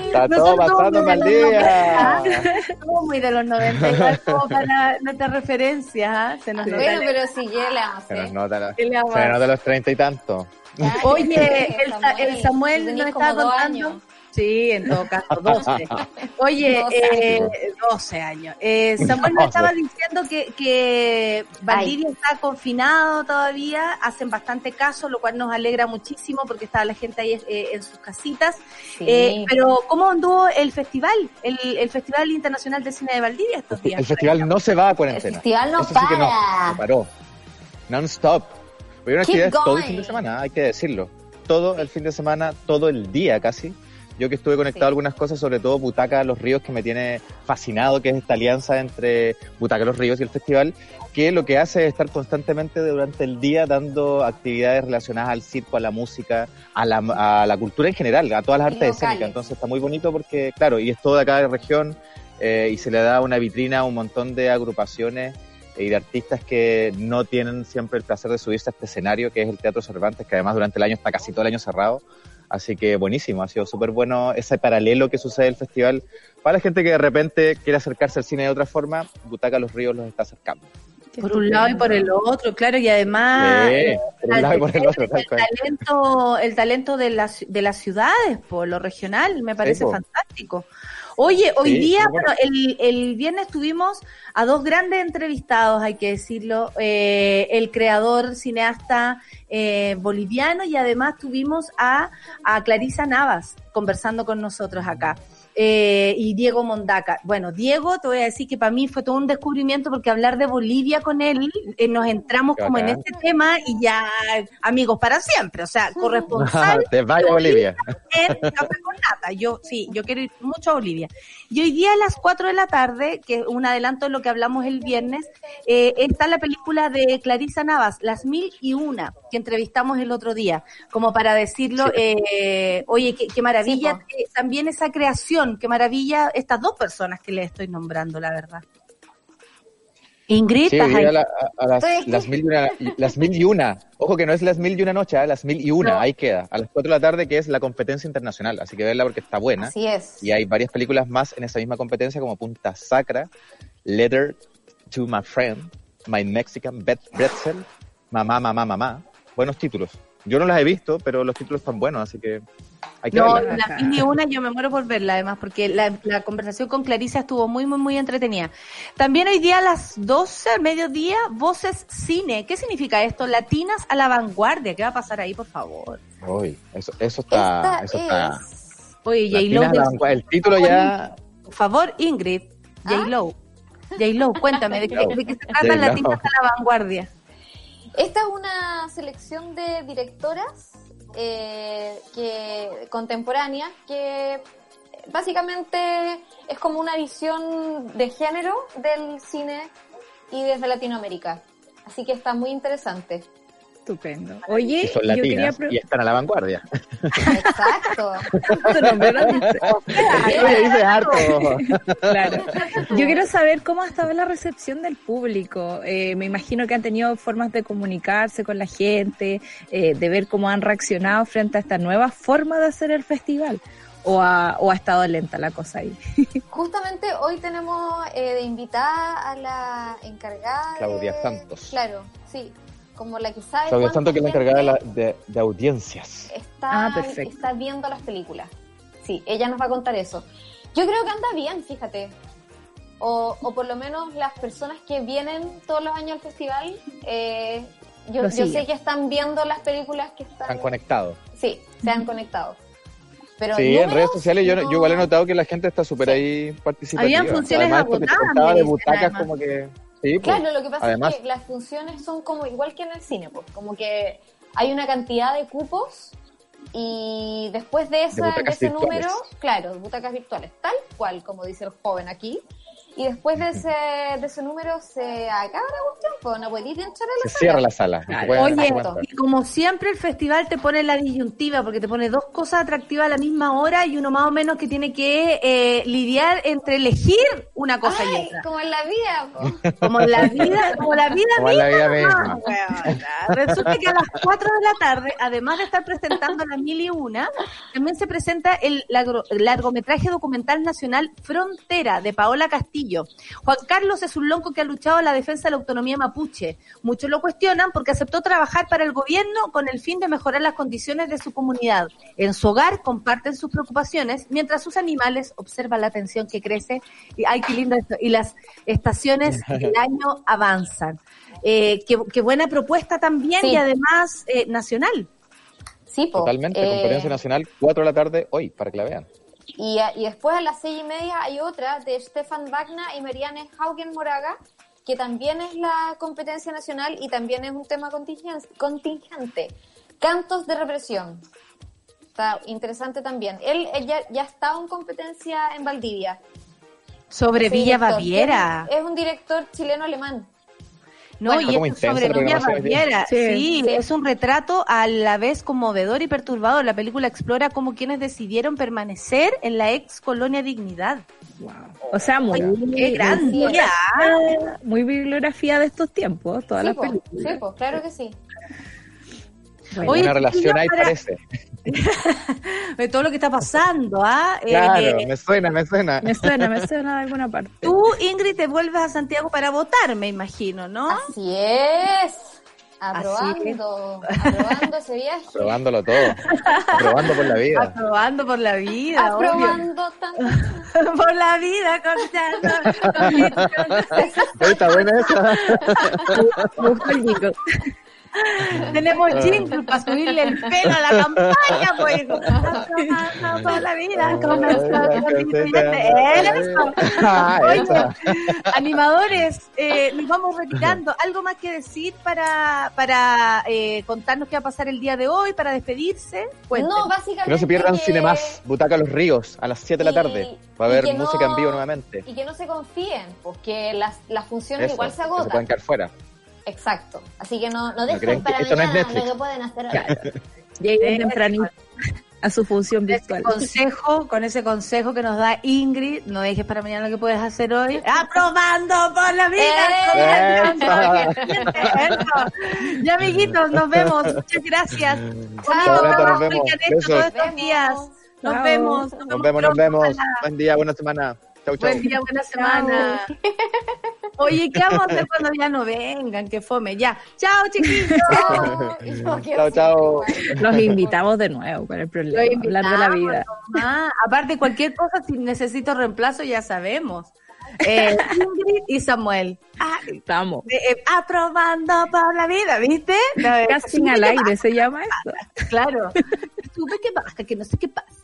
Está No todo pasando muy mal de los día. 90, Somos muy de los 90, igual como para nuestras referencias, ¿ah? Se nos nota Bueno, pero si ya le vamos a Se nos nota, la- ¿Qué le vamos a se nos nota los treinta y tanto. Oye, el, Sa- el Samuel nos estaba contando. Sí, en todo caso, 12. Oye, 12 eh, 12 años. Eh, Samuel nos estaba diciendo que, que Valdivia está confinado todavía, hacen bastante caso, lo cual nos alegra muchísimo porque estaba la gente ahí eh, en sus casitas. Sí. Eh, pero, ¿cómo anduvo el festival? El, el Festival Internacional de Cine de Valdivia estos días. El festival no se va a cuarentena. El festival no Eso sí que no, para. no paró. Non-stop. Hubo una Keep actividad todo el fin de semana, hay que decirlo. Todo el fin de semana, todo el día casi. Yo que estuve conectado Sí. a algunas cosas, sobre todo Butaca Los Ríos, que me tiene fascinado, que es esta alianza entre Butaca Los Ríos y el festival, que lo que hace es estar constantemente durante el día dando actividades relacionadas al circo, a la música, a la, a la cultura en general, a todas las artes locales. escénicas. Entonces está muy bonito porque, claro, y es todo de acá de la región, eh, y se le da una vitrina a un montón de agrupaciones y de artistas que no tienen siempre el placer de subirse a este escenario, que es el Teatro Cervantes, que además durante el año está casi todo el año cerrado. Así que buenísimo, ha sido súper bueno ese paralelo que sucede en el festival. Para la gente que de repente quiere acercarse al cine de otra forma, Butaca Los Ríos los está acercando. Por un lado y por el otro, claro, y además... El talento, de las, de las ciudades, por lo regional, me parece fantástico. Oye, hoy Sí, día, súper bueno. bueno, el, el viernes tuvimos a dos grandes entrevistados, hay que decirlo, eh, el creador, cineasta eh, boliviano y además tuvimos a, a Clarisa Navas conversando con nosotros acá. Eh, y Diego Mondaca. Bueno, Diego, te voy a decir que para mí fue todo un descubrimiento porque hablar de Bolivia con él, eh, nos entramos como en este tema y ya amigos para siempre, o sea, corresponsal Te vaya Bolivia. Nata. Yo, sí, yo quiero ir mucho a Bolivia. Y hoy día a las 4 de la tarde, que es un adelanto de lo que hablamos el viernes, eh, está la película de Clarisa Navas, Las Mil y Una, que entrevistamos el otro día, como para decirlo, eh, oye, qué, qué maravilla, Sí, eh, también esa creación, qué maravilla estas dos personas que les estoy nombrando, la verdad. Ingrid, Sí, a, la- a las, mil y una, las mil y una. Ojo que no es las mil y una noche, ¿eh? las mil y una, No. ahí queda. A las cuatro de la tarde, que es la competencia internacional. Así que verla porque está buena. Así es. Y hay varias películas más en esa misma competencia, como Punta Sacra, Letter to My Friend, My Mexican Bet- Pretzel, Mamá, Mamá, Mamá. Buenos títulos. Yo no las he visto, pero los títulos están buenos, así que hay que No, verlas. la vi ni una, yo me muero por verla además, porque la, la conversación con Clarisa estuvo muy, muy, muy entretenida. También hoy día a las 12, al mediodía, Voces Cine. ¿Qué significa esto? Latinas a la vanguardia. ¿Qué va a pasar ahí, por favor? Uy, eso, eso está, Esta eso está. es... Oye, la vanguardia. el título ya, por favor, Ingrid, J-Lo. J-Lo, cuéntame, ¿de qué, de qué se trata. Latinas a la vanguardia? Esta es una selección de directoras eh, que contemporáneas que básicamente es como una visión de género del cine y desde Latinoamérica. Así que está muy interesante. Estupendo. Oye, yo quería y están a la vanguardia. Exacto. dice. Harto. Claro. Yo quiero saber cómo ha estado la recepción del público. Eh, me imagino que han tenido formas de comunicarse con la gente, eh, de ver cómo han reaccionado frente a esta nueva forma de hacer el festival. O ha, o ha estado lenta la cosa ahí. Justamente hoy tenemos eh, de invitada a la encargada. de- Claudia Santos. Claro, sí. Como la que sabe. Claudia Santos, que es la encargada de, la- de- de audiencias. Está, Ah, perfecto. está viendo las películas. Sí, ella nos va a contar eso. Yo creo que anda bien, fíjate. O, o por lo menos las personas que vienen todos los años al festival, eh, yo, yo sé que están viendo las películas que están. Están conectados. Sí, se han conectado. Pero Sí, en redes sociales yo, no- yo igual he notado que la gente está súper Sí. ahí participativa. Habían funciones Además, agotadas, de butacas además. como que... Sí, pues. Claro, lo que pasa Además- es que las funciones son como igual que en el cine, pues, como que hay una cantidad de cupos y después de, esa, de, ese virtuales. número, claro, butacas virtuales, tal cual, como dice el joven aquí. Y después de ese, de ese número se acaba la cuestión, pues no podéis entrar a la se sala. cierra la sala. se Oye, y como siempre el festival te pone la disyuntiva porque te pone dos cosas atractivas a la misma hora y uno más o menos que tiene que eh, lidiar entre elegir una cosa y otra. como en la vida, po. Como en la vida, como la vida Como en la vida misma. misma. Resulta que a las 4 de la tarde, además de estar presentando la mil y una, también se presenta el largo- largometraje documental nacional Frontera de Paola Castillo. Juan Carlos es un lonco que ha luchado en la defensa de la autonomía mapuche. Muchos lo cuestionan porque aceptó trabajar para el gobierno con el fin de mejorar las condiciones de su comunidad. En su hogar comparten sus preocupaciones mientras sus animales observan la tensión que crece. Y, ay, qué lindo esto. Y las estaciones del año avanzan. Eh, qué, qué buena propuesta también Sí. y además eh, nacional. Sí, po. Totalmente, Eh, conferencia nacional, 4 de la tarde hoy, para que la vean. Y, a- y después a las seis y media hay otra de Stefan Wagner y Marianne Haugen Moraga, que también es la competencia nacional y también es un tema contingen- contingente. Cantos de represión. Está interesante también. Él, él ya, ya estaba en competencia en Valdivia. Sobre Villa Baviera. es un director chileno-alemán. No, Bueno, y esto intensa sobre día. Baviera. Sí, Sí. Sí. es un retrato a la vez conmovedor y perturbador. La película explora cómo quienes decidieron permanecer en la ex colonia Dignidad. O sea, muy, Qué grande. bibliografía, muy bibliografía de estos tiempos, todas Sí, las po, películas. sí, po, claro que sí. Bueno, Oye, Una relación ahí para- parece. De todo lo que está pasando, ¿ah? Eh, Claro, eh, me suena, me suena. me suena, me suena de alguna parte. tú, Ingrid, te vuelves a Santiago para votar, me imagino, ¿no? Así es. Así Aprobando, aprobando ese viaje. Probándolo todo. Probando por la vida. Aprobando por la vida. Aprobando tanto. por la vida. Oye, Está buena esa. Me el Nico. Tenemos jingle para subirle el pelo a la campaña, pues. Aprobando por la vida, con nuestro constituyente. Eso. Ah, Oye, animadores, eh, nos vamos retirando. ¿Algo más que decir para, para eh, contarnos qué va a pasar el día de hoy, para despedirse? Cuenten. No, básicamente. Que no se pierdan que- Cine Más, Butaca Los Ríos, a las 7 de la tarde. Va a haber no- música en vivo nuevamente. Y que no se confíen, porque las, las funciones Eso, igual se que se pueden agotan. quedar fuera. Exacto. Así que no, no dejen para no es mañana Netflix. lo que pueden hacer hoy. Lleguen tempranito a su función Ese virtual. consejo, con ese consejo que nos da Ingrid, no dejes para mañana lo que puedes hacer hoy. ¡Aprobando por la vida! Eso. Eso. Ya, amiguitos, nos vemos. Muchas gracias. Chao, nos vemos. Nos vemos. Nos vemos, nos vemos. Buen día, buena semana. Chau, chau. Buen día, buena semana. Oye, ¿qué vamos a hacer cuando ya no vengan? Que fome. Ya. Chao, chiquitos. Chao, chao. Los invitamos de nuevo con el problema. Hablar de la vida. nomás. Aparte, cualquier cosa, si necesito reemplazo, ya sabemos. Eh, Ingrid y Samuel. Ah, Estamos. eh, eh, aprobando por la vida, ¿viste? No, Casting sube al aire se llama esto. Claro. Sube que baja, que no sé qué pasa.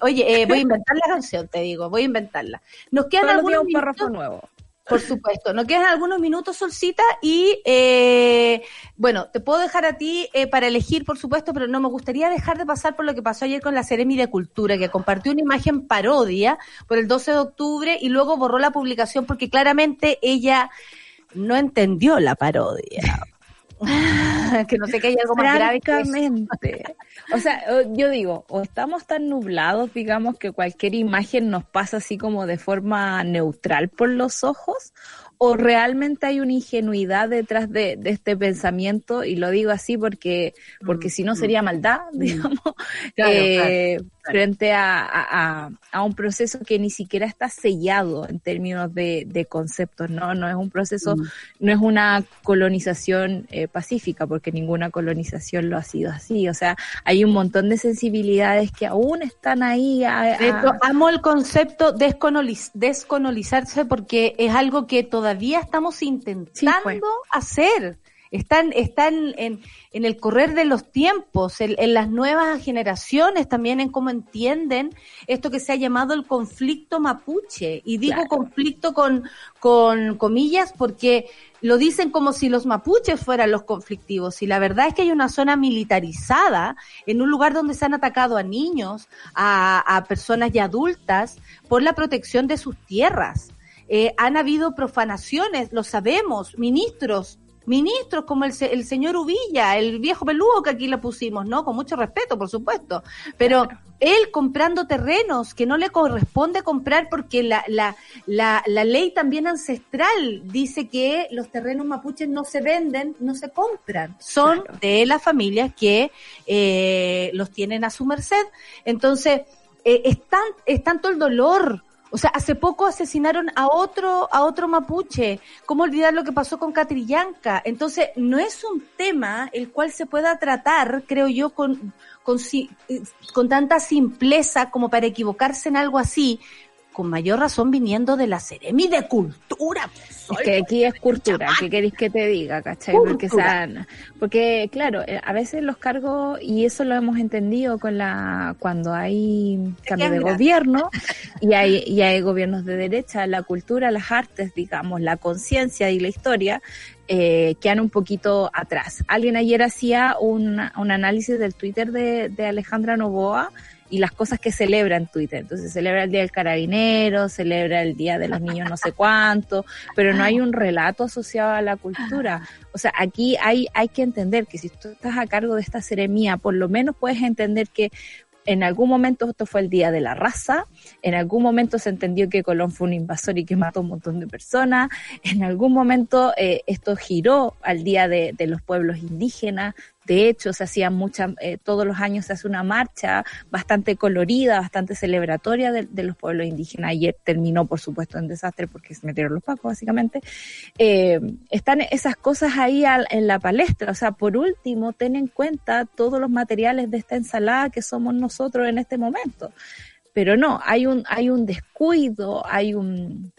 Oye, eh, voy a inventar la canción, te digo, voy a inventarla. Nos quedan Todos algunos un párrafo minutos. nuevo. Por supuesto, nos quedan algunos minutos, Solcita, y eh, bueno, te puedo dejar a ti eh, para elegir, por supuesto, pero no me gustaría dejar de pasar por lo que pasó ayer con la Ceremi de Cultura, que compartió una imagen parodia por el 12 de octubre y luego borró la publicación porque claramente ella no entendió la parodia. que no sé que hay algo más grave que eso. O sea, yo digo, o estamos tan nublados, digamos, que cualquier imagen nos pasa así como de forma neutral por los ojos, o realmente hay una ingenuidad detrás de, de este pensamiento, y lo digo así porque, porque si no sería maldad, digamos, Claro, eh, claro. Frente a, a- a- un proceso que ni siquiera está sellado en términos de, de conceptos, ¿no? No es un proceso, no es una colonización eh, pacífica, porque ninguna colonización lo ha sido así. O sea, hay un montón de sensibilidades que aún están ahí. a- amo el concepto descoloniz- descolonizarse porque es algo que todavía estamos intentando Sí, pues. hacer. Están, están en, en el correr de los tiempos, en, en las nuevas generaciones también, en cómo entienden esto que se ha llamado el conflicto mapuche. Y digo Claro. conflicto con, con comillas porque lo dicen como si los mapuches fueran los conflictivos. Y la verdad es que hay una zona militarizada en un lugar donde se han atacado a niños, a, a personas ya adultas, por la protección de sus tierras. Eh, han habido profanaciones, lo sabemos, ministros, ministros como el, el señor Uvilla, el viejo peludo que aquí le pusimos, ¿no? Con mucho respeto, por supuesto. Pero él comprando terrenos que no le corresponde comprar porque la, la, la, la ley también ancestral dice que los terrenos mapuches no se venden, no se compran. Son Claro. de las familias que eh, los tienen a su merced. Entonces, eh, es, tan- es tanto el dolor. O sea, hace poco asesinaron a otro, a otro mapuche. ¿Cómo olvidar lo que pasó con Catrillanca? Entonces, no es un tema el cual se pueda tratar, creo yo, con, con, eh, con tanta simpleza como para equivocarse en algo así, con mayor razón viniendo de la Ceremi de Cultura. pues, Es que aquí es cultura, ¿qué queréis que te diga, cachai? Porque, sean- porque claro, eh, a veces los cargos, y eso lo hemos entendido con la cuando hay cambio de gobierno y hay, y hay gobiernos de derecha, la cultura, las artes, digamos, la conciencia y la historia, eh, quedan un poquito atrás. Alguien ayer hacía un, un análisis del Twitter de, de Alejandra Novoa y las cosas que celebra en Twitter. Entonces celebra el Día del Carabinero, celebra el Día de los Niños no sé cuánto, pero no hay un relato asociado a la cultura. O sea, aquí hay, hay que entender que si tú estás a cargo de esta seremía, por lo menos puedes entender que en algún momento esto fue el día de la raza, en algún momento se entendió que Colón fue un invasor y que mató a un montón de personas, en algún momento eh, esto giró al día de, de los pueblos indígenas, de hecho se hacían muchas, eh, todos los años se hace una marcha bastante colorida, bastante celebratoria de, los pueblos indígenas, ayer terminó por supuesto en desastre porque se metieron los pacos básicamente, eh, están esas cosas ahí en la palestra. O sea, por último, ten en cuenta todos los materiales de esta ensalada que somos nosotros en este momento. Pero no, hay un, hay un descuido, hay un,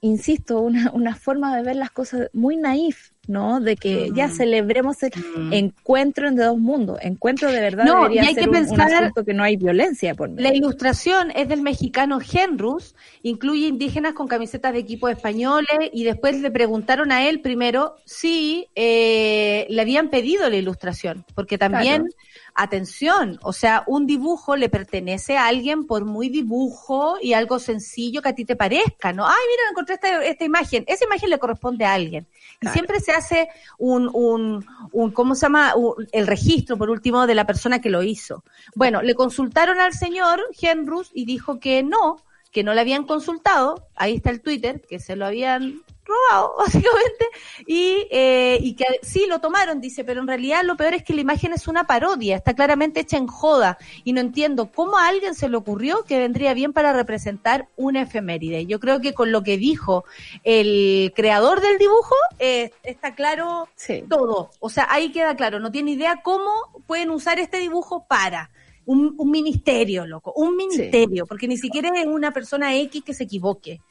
insisto, una, una forma de ver las cosas muy naif, ¿no? De que ya celebremos el encuentro de dos mundos. Encuentro de verdad No, debería y hay ser que un, un pensar- que no hay violencia por medio. La ilustración es del mexicano Henrus, incluye indígenas con camisetas de equipos españoles y después le preguntaron a él primero si eh, le habían pedido la ilustración, porque también, Claro. Atención, o sea, un dibujo le pertenece a alguien por muy dibujo y algo sencillo que a ti te parezca, ¿no? Ay, mira, encontré esta, esta imagen, esa imagen le corresponde a alguien. Y siempre se hace un, un, un ¿cómo se llama? Un- el registro, por último, de la persona que lo hizo. Bueno, le consultaron al señor Henrus y dijo que no, que no le habían consultado. Ahí está el Twitter, que se lo habían robado, básicamente, y, eh, y que sí lo tomaron, dice, pero en realidad lo peor es que la imagen es una parodia, está claramente hecha en joda, y no entiendo cómo a alguien se le ocurrió que vendría bien para representar una efeméride. Yo creo que con lo que dijo el creador del dibujo, eh, está claro todo. O sea, ahí queda claro, no tiene idea cómo pueden usar este dibujo para. Un, ministerio, loco, un ministerio, porque ni siquiera es una persona X que se equivoque.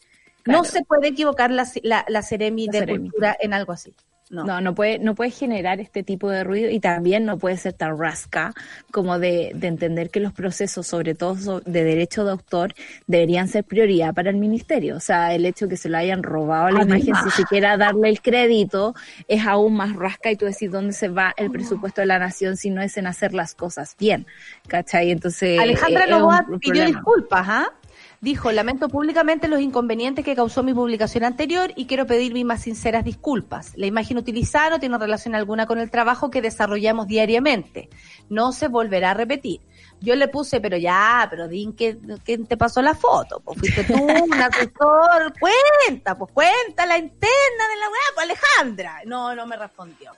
No se puede equivocar la, la, la Ceremi de Cultura en algo así. No. no, puede, no puede generar este tipo de ruido y también no puede ser tan rasca como de, de entender que los procesos, sobre todo de derecho de autor, deberían ser prioridad para el ministerio. O sea, el hecho de que se lo hayan robado a la imagen, si siquiera darle el crédito, es aún más rasca y tú decís dónde se va el presupuesto de la nación si no es en hacer las cosas bien. ¿Cachai? Entonces. Alejandra Novoa pidió disculpas, ¿ah? Dijo, lamento públicamente los inconvenientes que causó mi publicación anterior y quiero pedir mis más sinceras disculpas. La imagen utilizada no tiene relación alguna con el trabajo que desarrollamos diariamente. No se volverá a repetir. Yo le puse, pero ya, pero din ¿quién te pasó la foto? Pues fuiste tú, un asesor, cuenta, pues cuenta la interna de la web, pues Alejandra. No, no me respondió.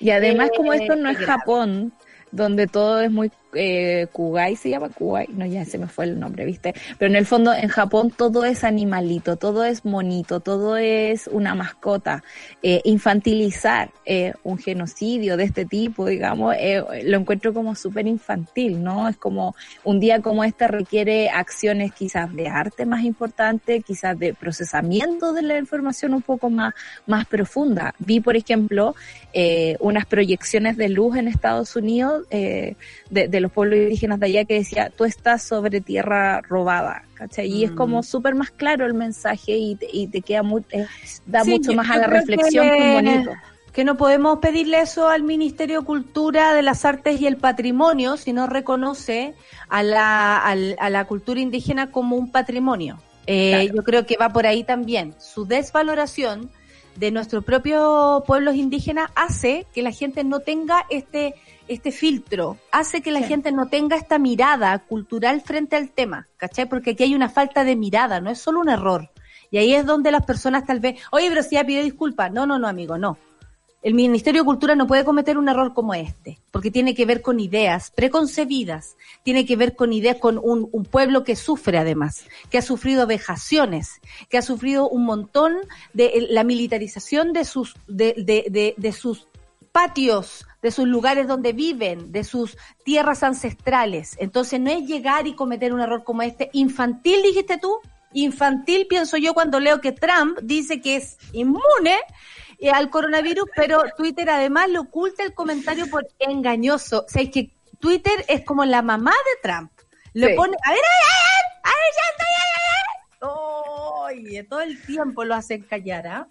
Y además, como esto no es Japón, donde todo es muy eh, Kugai se llama Kugai, no ya se me fue el nombre, ¿viste? Pero en el fondo en Japón todo es animalito, todo es monito, todo es una mascota. Eh, infantilizar eh, un genocidio de este tipo, digamos, eh, lo encuentro como súper infantil, ¿no? Es como un día como este requiere acciones quizás de arte más importante, quizás de procesamiento de la información un poco más, más profunda. Vi, por ejemplo, unas proyecciones de luz en Estados Unidos de, de los pueblos indígenas de allá que decía, tú estás sobre tierra robada, ¿cachai? Y es como mm. súper más claro el mensaje y te, y te queda muy, eh, da mucho más a la reflexión que, bonito. Que no podemos pedirle eso al Ministerio de Cultura de las Artes y el Patrimonio si no reconoce a la, a la cultura indígena como un patrimonio. Eh, Yo creo que va por ahí también. Su desvaloración de nuestros propios pueblos indígenas hace que la gente no tenga este este filtro hace que la gente no tenga esta mirada cultural frente al tema, ¿cachai? Porque aquí hay una falta de mirada, no es solo un error. Y ahí es donde las personas tal vez, oye, pero si ya pidió disculpas. No, no, no, amigo, no. El Ministerio de Cultura no puede cometer un error como este, porque tiene que ver con ideas preconcebidas, tiene que ver con ideas, con un, un pueblo que sufre además, que ha sufrido vejaciones, que ha sufrido un montón de la militarización de sus, de, de, de, de sus patios, de sus lugares donde viven, de sus tierras ancestrales. Entonces no es llegar y cometer un error como este. Infantil, dijiste tú. Infantil pienso yo cuando leo que Trump dice que es inmune eh, al coronavirus, pero Twitter además le oculta el comentario por engañoso. O sea, es que Twitter es como la mamá de Trump. Le pone, a ver, a ver, a ver, ya estoy, a ver. Oye, todo el tiempo lo hacen callar, ¿ah?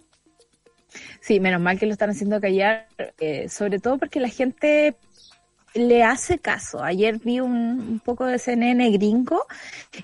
Sí, menos mal que lo están haciendo callar, eh, sobre todo porque la gente le hace caso. Ayer vi un, poco de CNN gringo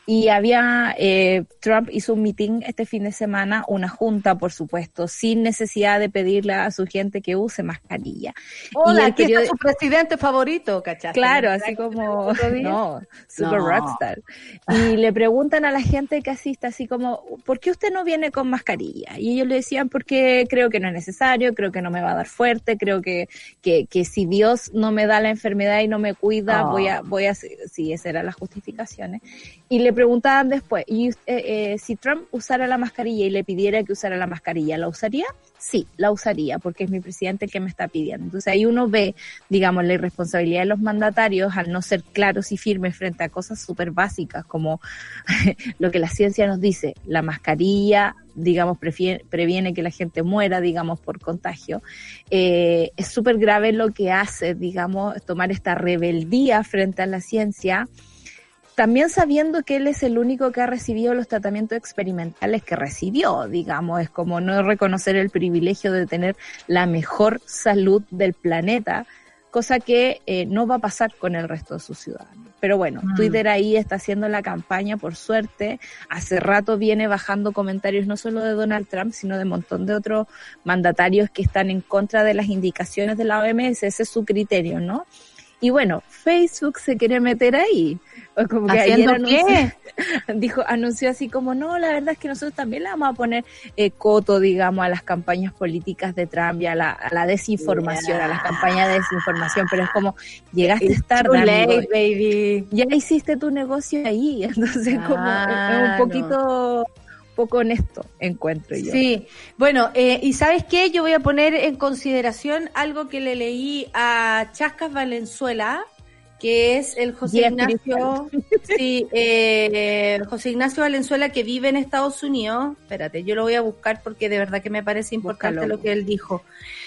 y había, eh, Trump hizo un meeting este fin de semana, una junta, por supuesto, sin necesidad de pedirle a su gente que use mascarilla. Hola, y aquí está su presidente favorito, ¿cachaste? Claro, así como, no, super rockstar. Y le preguntan a la gente que asiste así como, ¿por qué usted no viene con mascarilla? Y ellos le decían, porque creo que no es necesario, creo que no me va a dar fuerte, creo que, que, que si Dios no me da la enfermedad, da y no me cuida, voy a, ah. voy a, sí, esas eran las justificaciones. Y le preguntaban después, y, eh, eh, si Trump usara la mascarilla y le pidiera que usara la mascarilla, ¿la usaría? Sí, la usaría, porque es mi presidente el que me está pidiendo. Entonces ahí uno ve, digamos, la irresponsabilidad de los mandatarios al no ser claros y firmes frente a cosas súper básicas, como lo que la ciencia nos dice, la mascarilla, digamos, previene que la gente muera, digamos, por contagio. Eh, es súper grave lo que hace, digamos, tomar esta rebeldía frente a la ciencia también sabiendo que él es el único que ha recibido los tratamientos experimentales que recibió, digamos, es como no reconocer el privilegio de tener la mejor salud del planeta, cosa que eh, no va a pasar con el resto de sus ciudadanos. Pero bueno, mm. Twitter ahí está haciendo la campaña, por suerte, hace rato viene bajando comentarios no solo de Donald Trump, sino de un montón de otros mandatarios que están en contra de las indicaciones de la OMS, ese es su criterio, ¿no? Y bueno, Facebook se quiere meter ahí. Como que ¿Haciendo ayer qué? anunció, dijo, anunció así como, no, la verdad es que nosotros también le vamos a poner eh, coto, digamos, a las campañas políticas de Trump y a la, a la desinformación, a las campañas de desinformación, pero es como, llegaste It's tarde, late, baby. ya hiciste tu negocio ahí, entonces como es un poquito poco honesto, encuentro yo. Sí, bueno, eh, y sabes qué, yo voy a poner en consideración algo que le leí a Chascas Valenzuela, que es el José Ignacio, sí, eh, José Ignacio Valenzuela que vive en Estados Unidos. Espérate, yo lo voy a buscar porque de verdad que me parece importante Búscalo. lo que él dijo.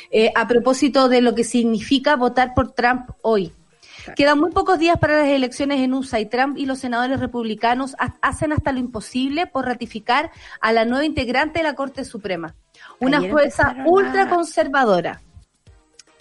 Eh, a propósito de lo que significa votar por Trump hoy. Quedan muy pocos días para las elecciones en USA y Trump y los senadores republicanos ha- hacen hasta lo imposible por ratificar a la nueva integrante de la Corte Suprema, una Ayer fuerza empezaron a- ultraconservadora.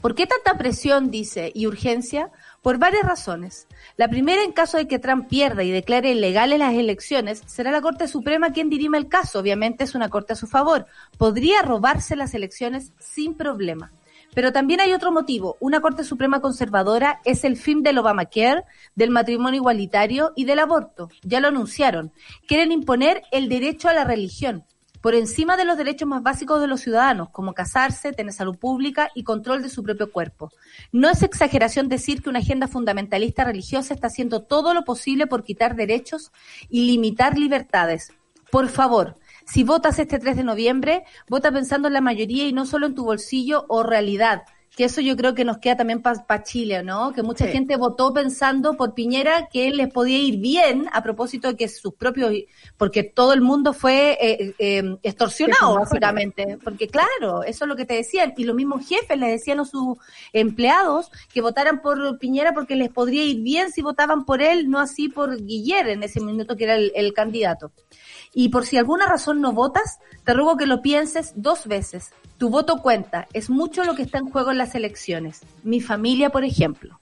¿Por qué tanta presión, dice, y urgencia? Por varias razones. La primera, en caso de que Trump pierda y declare ilegales las elecciones, será la Corte Suprema quien dirime el caso. Obviamente es una corte a su favor. Podría robarse las elecciones sin problema. Pero también hay otro motivo. Una Corte Suprema conservadora es el fin del Obamacare, del matrimonio igualitario y del aborto. Ya lo anunciaron. Quieren imponer el derecho a la religión por encima de los derechos más básicos de los ciudadanos, como casarse, tener salud pública y control de su propio cuerpo. No es exageración decir que una agenda fundamentalista religiosa está haciendo todo lo posible por quitar derechos y limitar libertades. Por favor, si votas este 3 de noviembre, vota pensando en la mayoría y no solo en tu bolsillo o realidad. Que eso yo creo que nos queda también para Chile, ¿no? Que mucha Sí. gente votó pensando por Piñera que les podía ir bien a propósito de que sus propios, porque todo el mundo fue eh, eh, extorsionado, Sí, básicamente. Porque claro, eso es lo que te decían. Y los mismos jefes le decían a sus empleados que votaran por Piñera porque les podría ir bien si votaban por él, no así por Guiller en ese minuto que era el, el candidato. Y por si alguna razón no votas, te ruego que lo pienses dos veces. Tu voto cuenta. Es mucho lo que está en juego en las elecciones. Mi familia, por ejemplo.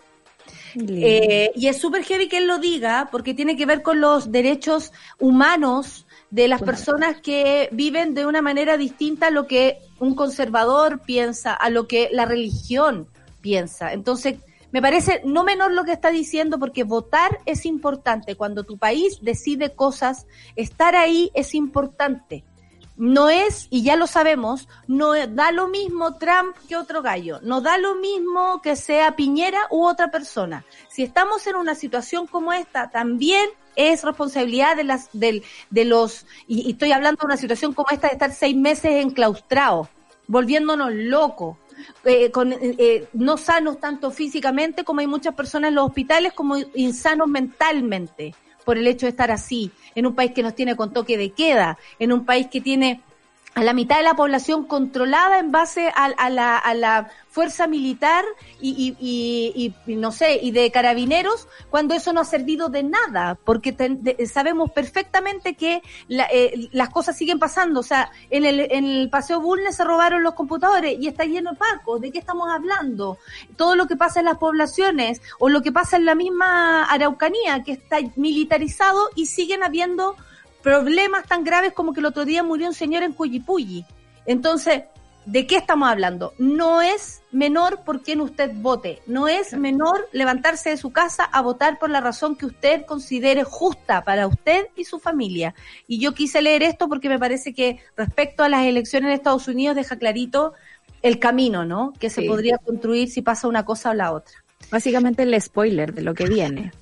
Eh, y es súper heavy que él lo diga porque tiene que ver con los derechos humanos de las personas que viven de una manera distinta a lo que un conservador piensa, a lo que la religión piensa. Entonces, me parece no menor lo que está diciendo porque votar es importante. Cuando tu país decide cosas, estar ahí es importante. No es, y ya lo sabemos, no da lo mismo Trump que otro gallo. No da lo mismo que sea Piñera u otra persona. Si estamos en una situación como esta, también es responsabilidad de las, del, de los, y, y estoy hablando de una situación como esta de estar seis meses enclaustrados, volviéndonos locos. Eh, con, eh, no sanos tanto físicamente como hay muchas personas en los hospitales como insanos mentalmente por el hecho de estar así, en un país que nos tiene con toque de queda, en un país que tiene a la mitad de la población controlada en base a, a la, a la fuerza militar y, y, y, no sé, y de carabineros, cuando eso no ha servido de nada, porque ten- sabemos perfectamente que la- eh, las cosas siguen pasando. O sea, en el, en el Paseo Bulnes se robaron los computadores y está lleno de pacos. ¿De qué estamos hablando? Todo lo que pasa en las poblaciones o lo que pasa en la misma Araucanía, que está militarizado y siguen habiendo problemas tan graves como que el otro día murió un señor en Cuyipulli. Entonces, ¿de qué estamos hablando? No es menor por quien usted vote, no es menor levantarse de su casa a votar por la razón que usted considere justa para usted y su familia. Y yo quise leer esto porque me parece que respecto a las elecciones en Estados Unidos deja clarito el camino, ¿no? Que se Sí. podría construir si pasa una cosa o la otra. Básicamente el spoiler de lo que viene.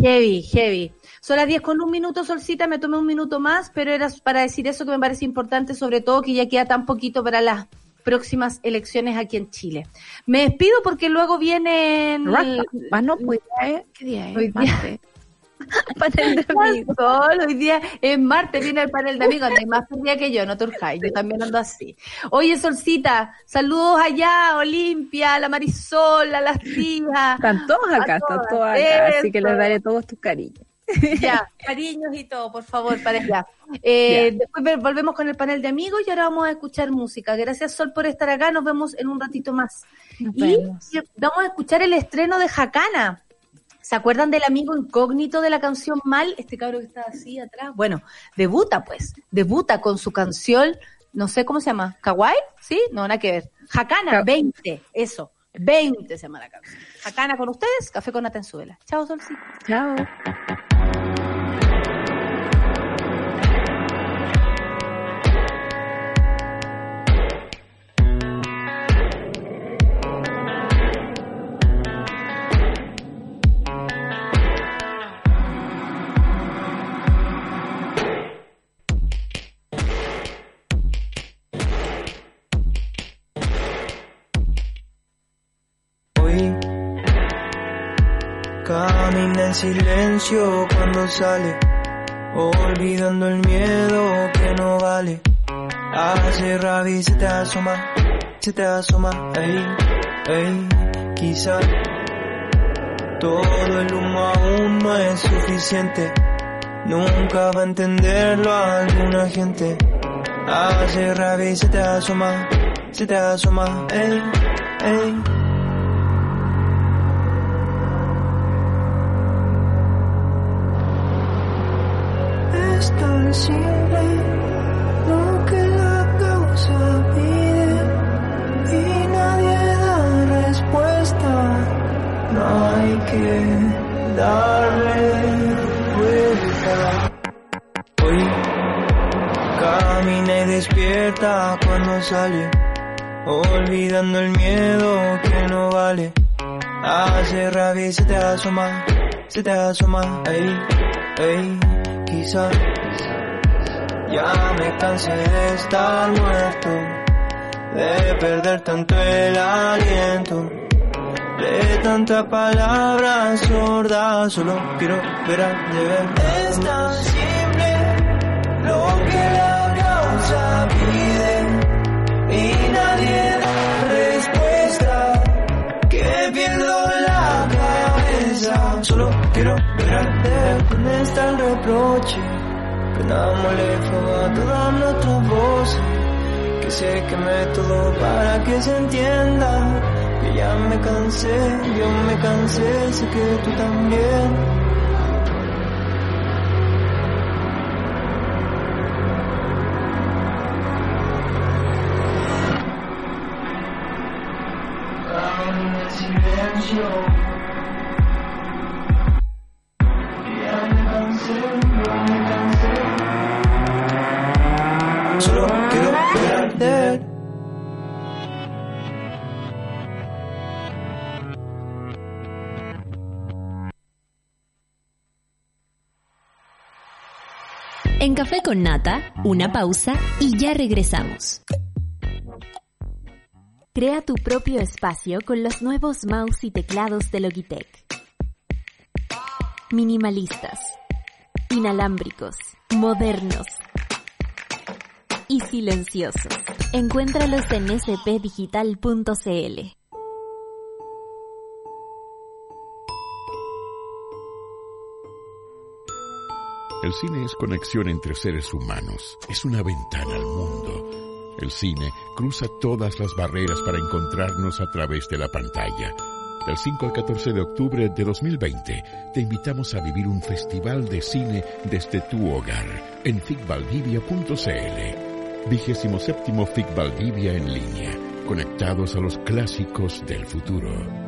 Heavy, heavy. Son las 10 con un minuto, Solcita, me tomé un minuto más, pero era para decir eso que me parece importante, sobre todo que ya queda tan poquito para las próximas elecciones aquí en Chile. Me despido porque luego vienen... Ah, no, pues, ¿eh? ¿qué día es? Hoy día- Martes. Panel de amigos. Hoy día es martes, viene el panel de amigos, hay más día que yo, no te urjáis, yo también ando así. Oye, Solcita, saludos allá, Olimpia, la Marisol, a las tías, Están todos acá, están todos acá, así que les daré todos tus cariños. Ya, cariños y todo, por favor, allá. Eh, Después ve- volvemos con el panel de amigos y ahora vamos a escuchar música. Gracias, Sol, por estar acá. Nos vemos en un ratito más. Nos y vemos. vamos a escuchar el estreno de Jacana. ¿Se acuerdan del amigo incógnito de la canción Mal? Este cabro que está así atrás. Bueno, debuta pues, debuta con su canción, no sé cómo se llama, ¿Kawaii? ¿Sí? No, nada que ver. Jacana, Ka- 20, eso. 20 se llama la canción. Jacana con ustedes, café con Atenzuela. Chao, Solcito. Chao. Silencio cuando sale, olvidando el miedo que no vale. Hace rabia y se te asoma, se te asoma, ey, ey, quizá todo el humo aún no es suficiente. Nunca va a entenderlo alguna gente. Hace rabia y se te asoma, se te asoma, ey, ey. Se te asoma, se te asoma, ey, ey, quizá. Ya me cansé de estar muerto, de perder tanto el aliento. De tanta palabra sorda, solo quiero ver de ver. Es tan simple lo que la causa pide y nadie da respuesta. Que pierdo la cabeza, solo quiero ver a de. ¿Dónde está el reproche? Nada molesta a todas nuestras voces. Que sé que me todo para que se entienda que ya me cansé, yo me cansé, sé que tú también. En Café con Nata, una pausa y ya regresamos. Crea tu propio espacio con los nuevos mouse y teclados de Logitech. Minimalistas, inalámbricos, modernos y silenciosos. Encuéntralos en spdigital.cl. El cine es conexión entre seres humanos, es una ventana al mundo. El cine cruza todas las barreras para encontrarnos a través de la pantalla. Del 5 al 14 de octubre de 2020 te invitamos a vivir un festival de cine desde tu hogar en ficvaldivia.cl. Vigésimo séptimo FIC Valdivia en línea, conectados a los clásicos del futuro.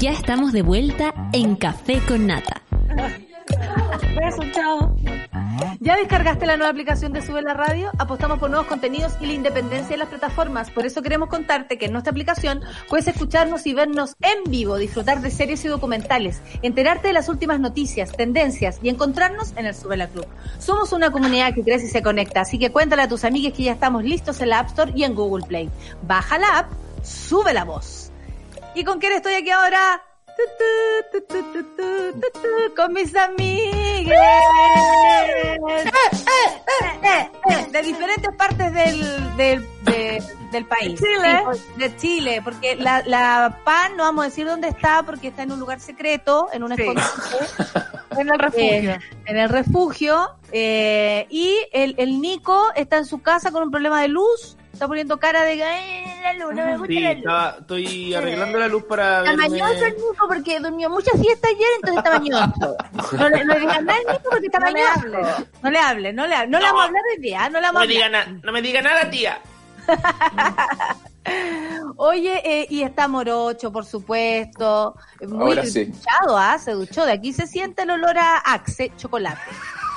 Ya estamos de vuelta en Café con Nata. Besos, chao. ¿Ya descargaste la nueva aplicación de Sube la Radio? Apostamos por nuevos contenidos y la independencia de las plataformas. Por eso queremos contarte que en nuestra aplicación puedes escucharnos y vernos en vivo, disfrutar de series y documentales, enterarte de las últimas noticias, tendencias y encontrarnos en el Sube la Club. Somos una comunidad que crece y se conecta, así que cuéntale a tus amigues que ya estamos listos en la App Store y en Google Play. Baja la app, sube la voz. ¿Y con quién estoy aquí ahora? Tu, tu, tu, Con mis amigues. De diferentes partes del, del, de- del país. Chile. Sí, de Chile, porque la, la PAN, no vamos a decir dónde está, porque está en un lugar secreto, en un Sí. En el refugio. Eh, en el refugio. eh, y el, el Nico está en su casa con un problema de luz Está poniendo cara de "Ay, la luz, no me gusta Sí, la luz. estaba, estoy arreglando la luz para Está verme... mañoso el Nico porque durmió mucha siesta ayer, entonces está mañoso. No le, no le digan nada al Nico porque está No le mañoso. No le hable, no le hable. No, le No. vamos a hablar hoy día, no le No vamos a me, diga hablar. na- no me diga nada, tía. Oye, eh, y está Morocho, por supuesto. Muy Ahora sí. duchado, ¿ah? Se duchó. De aquí se siente el olor a Axe, chocolate.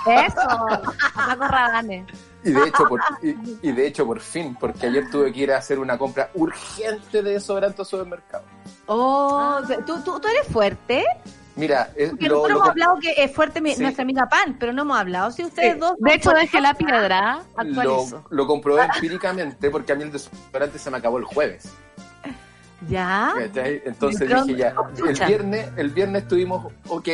Eso, a Paco Rabanne. Y de hecho, por, y, y de hecho, por fin, porque ayer tuve que ir a hacer una compra urgente de desodorante al supermercado. Oh, ¿tú, tú, tú eres fuerte. Mira, es, Porque lo, nosotros lo hemos hablado que es fuerte mi- Sí. nuestra amiga Pan, pero no hemos hablado. Si ustedes dos. De hecho, dejé la piedra, lo, lo comprobé empíricamente porque a mí el desodorante se me acabó el jueves. Ya. Entonces dije ya, el viernes, el viernes estuvimos ok,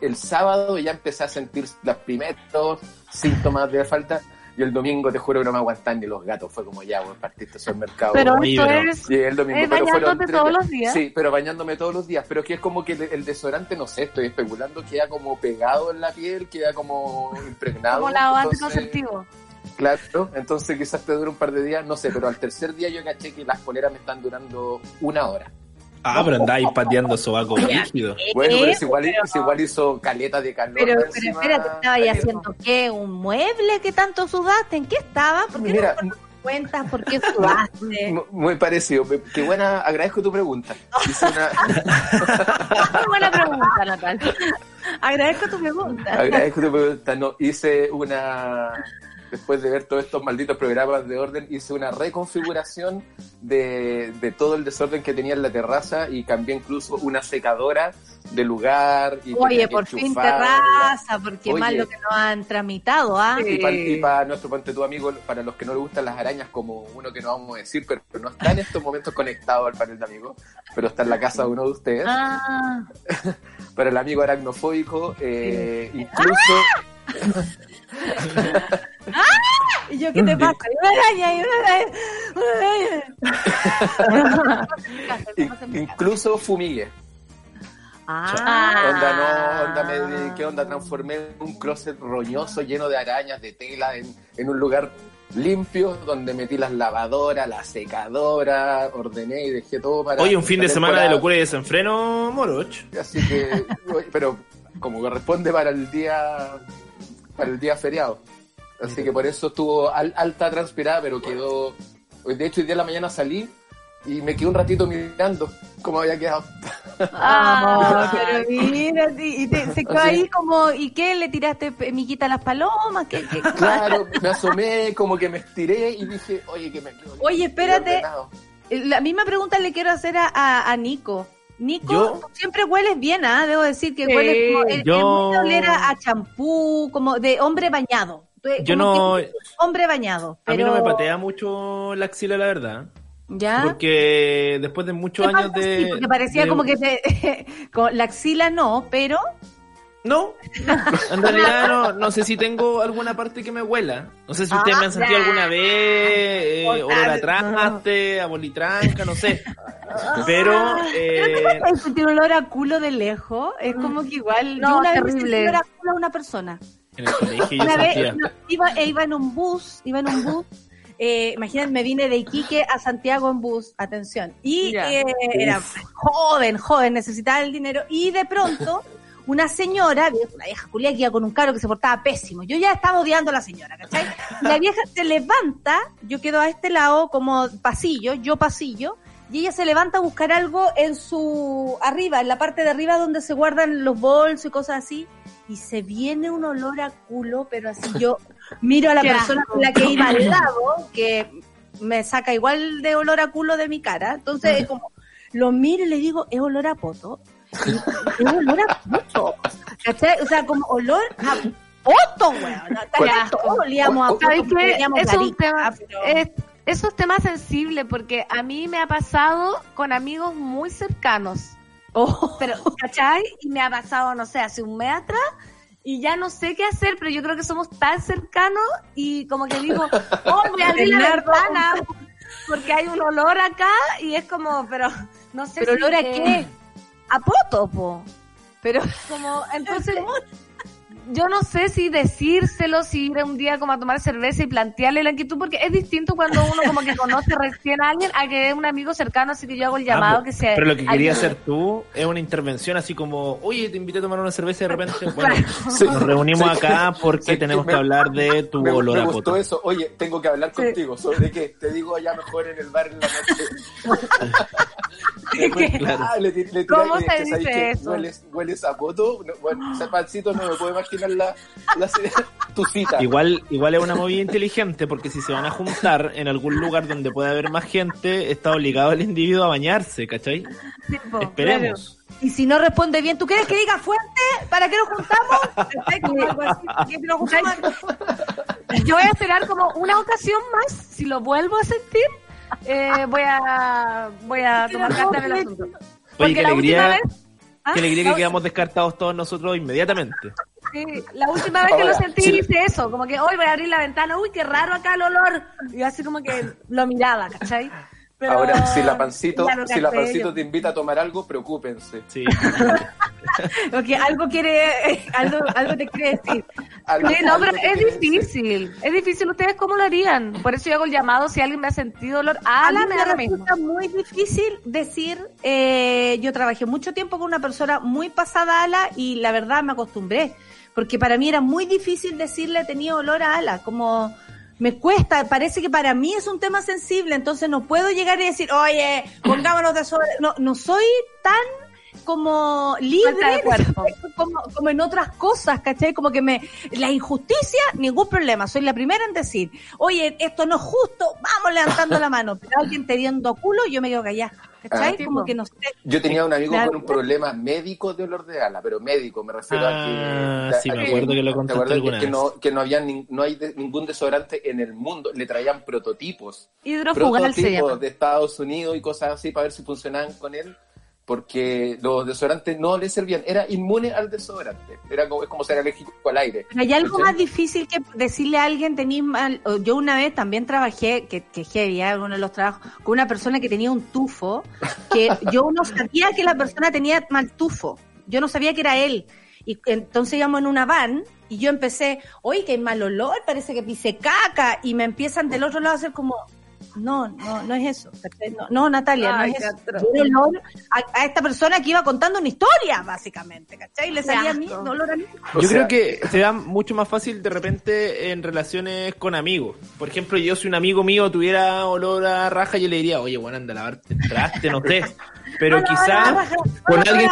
el sábado ya empecé a sentir los primeros síntomas de falta y el domingo te juro que no me aguantan ni los gatos, fue como ya, voy a partir de supermercado. Pero esto es... Llegué el domingo, ¿Es pero fueron bañándote tres todos los días? Sí, pero bañándome todos los días. Pero que es como que el, el desodorante, no sé, estoy especulando, queda como pegado en la piel, queda como impregnado. Como lavado anticonceptivo. Claro, entonces quizás te dure un par de días, no sé, pero al tercer día yo caché que las poleras me están durando una hora. Ah, pero andáis pateando sobaco rígido. Bueno, pero Eh, es igual, pero- es igual hizo caleta de calor. Pero, pero encima, espérate, ¿estaba ahí haciendo qué? ¿Un mueble que tanto sudaste? ¿En qué estaba? ¿Por qué Mira, no me cuentas por qué sudaste? mu- muy parecido. Qué buena, agradezco tu pregunta. Hice una, Muy buena pregunta, Natal. Agradezco tu pregunta. agradezco tu pregunta. No, hice una, después de ver todos estos malditos programas de orden, hice una reconfiguración de, de todo el desorden que tenía en la terraza y cambié incluso una secadora de lugar. Y Oye, por fin enchufarla. terraza, porque Oye. mal lo que nos han tramitado, ¿ah? Y para nuestro ponte tu amigo, para los que no les gustan las arañas, como uno que no vamos a decir, pero no está en estos momentos conectado al panel de amigos, pero está en la casa de uno de ustedes. Ah, Para el amigo aracnofóbico, eh, incluso. ¿Y yo qué te pasa? Hay una araña, hay una araña. in- incluso fumigué. Ah, Onda, no, onda, me, ¿qué onda? Transformé un closet roñoso lleno de arañas, de tela, en, en un lugar limpio, donde metí las lavadoras, la secadora, ordené y dejé todo para. Oye, un fin de semana de locura y desenfreno, Moroch. Así que, pero como corresponde para el día, para el día feriado. Así que por eso estuvo al- alta transpirada, pero quedó. hoy De hecho, hoy día de la mañana salí y me quedé un ratito mirando cómo había quedado. Ah, pero mira, y te, se quedó Así. ahí como, ¿y qué? ¿Le tiraste miquita a las palomas? ¿Qué, qué- Claro, me asomé, como que me estiré y dije, oye, que me quedo Oye, espérate. ordenado. La misma pregunta le quiero hacer a, a, a Nico. Nico, Yo- tú siempre hueles bien, ¿ah? Debo decir que Sí, hueles como, es- yo- es muy de oler a, champú, como de hombre bañado. Tú- Yo no. hombre bañado. A mí pero- no me patea mucho la axila, la verdad. ¿Ya? Porque después de muchos ¿Qué años de. Sí, porque parecía de- como que con la axila no, pero No, en realidad no, no sé si tengo alguna parte que me huela. No sé si ustedes me han sentido Ah, alguna vez eh, olor a traste, a bolitranca, no sé. Pero, ¿Pero eh, te pasa eso? Tiene olor a culo de lejos. Es como que igual. No, yo una vez terrible. sentí olor a culo a una persona. en el colegio yo Una vez no, iba, e iba en un bus, iba en un bus. Eh, imagínate, me vine de Iquique a Santiago en bus, atención. Y eh, era joven, joven, necesitaba el dinero. Y de pronto, una señora, una vieja culia que iba con un carro que se portaba pésimo. Yo ya estaba odiando a la señora, ¿cachai? La vieja se levanta, yo quedo a este lado como pasillo, yo pasillo, y ella se levanta a buscar algo en su arriba, en la parte de arriba donde se guardan los bolsos y cosas así, y se viene un olor a culo, pero así yo miro a la persona con la que iba al lado, que me saca igual de olor a culo de mi cara, entonces es como lo miro y le digo, es olor a poto. Es olor a poto. ¿Cachai? O sea, como olor a poto, weón. ¿Cuál- Todos olíamos a poto, olíamos Es un garita, tema, pero- es, es tema sensible porque a mí me ha pasado con amigos muy cercanos. Oh. Pero, ¿cachai? Y me ha pasado, no sé, hace un mes atrás y ya no sé qué hacer, pero yo creo que somos tan cercanos y como que digo, oh, voy a abrir la ventana porque hay un olor acá y es como, pero no sé ¿Pero si, olor a qué? A poto, po. Pero Como, entonces, yo no sé si decírselo, si ir un día como a tomar cerveza y plantearle la inquietud, porque es distinto cuando uno como que conoce recién a alguien a que es un amigo cercano, así que yo hago el llamado Ah, que sea. Pero lo que quería alguien- hacer tú es una intervención así como, oye, te invité a tomar una cerveza y de repente, bueno, Sí. nos reunimos Sí. acá porque Sí, tenemos me- que hablar de tu Me, olor me a gustó eso. Oye, tengo que hablar contigo. ¿Sobre qué? Te digo allá mejor en el bar en la noche. Claro. Ah, le, le ¿Cómo se que dice que eso? Hueles, hueles a poto. No, bueno, ese pancito no me puedo imaginar la, la- tu cita. Igual, igual es una movida inteligente porque si se van a juntar en algún lugar donde pueda haber más gente, está obligado el individuo a bañarse, ¿cachai? Sí, po, Esperemos. Y si no responde bien, ¿tú quieres que diga fuerte? ¿para qué nos juntamos? Yo voy a esperar como una ocasión más, si lo vuelvo a sentir, eh, voy a voy a tomar cartas del asunto. Oye, Porque qué la última alegría, vez, ¿ah? qué alegría que quedamos descartados todos nosotros inmediatamente. Sí, la última vez que Ahora, lo sentí sí. hice eso, como que hoy voy a abrir la ventana, uy, qué raro acá el olor. Y así como que lo miraba, ¿cachai? Pero Ahora, si la pancito, si la pancito te invita a tomar algo, preocúpense. Sí. Porque algo quiere, algo, algo te quiere decir. Algo- Sí, no, pero es decir. difícil. Es difícil. ¿Ustedes cómo lo harían? Por eso yo hago el llamado si alguien me ha sentido dolor. A Ah, mí la me me da lo mismo. resulta muy difícil decir, eh, yo trabajé mucho tiempo con una persona muy pasada ala y la verdad me acostumbré, porque para mí era muy difícil decirle tenía olor a ala, como me cuesta, parece que para mí es un tema sensible, entonces no puedo llegar y decir, oye, pongámonos de sobre, no, no soy tan como libre cuerpo. como, como en otras cosas, ¿cachai? Como que me, la injusticia, ningún problema, soy la primera en decir, oye, esto no es justo, vamos levantando la mano, pero alguien te viendo culo, yo me quedo callada, ¿cachai? Ah, como que no sé. Yo tenía un amigo Claro. con un problema médico de olor de ala, pero médico, me refiero Ah, a que... sí, a me acuerdo que lo que, vez. no, que no había nin- no hay de- ningún desodorante en el mundo, le traían prototipos. Hidrofugal se prototipos llama. de Estados Unidos y cosas así para ver si funcionaban con él, porque los desodorantes no le servían, era inmune al desodorante, era como, es como ser alérgico al aire. Pero hay algo más difícil que decirle a alguien tenís mal. Yo una vez también trabajé, que, que heavy, ¿eh? uno de los trabajos, con una persona que tenía un tufo, que yo no sabía que la persona tenía mal tufo. Yo no sabía que era él. Y entonces íbamos en una van y yo empecé, oye, que hay mal olor, parece que pise caca. Y me empiezan del otro lado a hacer como, no, no, no es eso. No, no, Natalia, Ay, no es eso. olor a, a esta persona que iba contando una historia, básicamente, ¿cachai? Y le salía a mí, asco. olor a mí. O Yo sea, creo que se da mucho más fácil de repente en relaciones con amigos. Por ejemplo, yo si un amigo mío tuviera olor a raja, yo le diría, oye, bueno, anda a lavarte el traste, no sé. Pero quizás con alguien,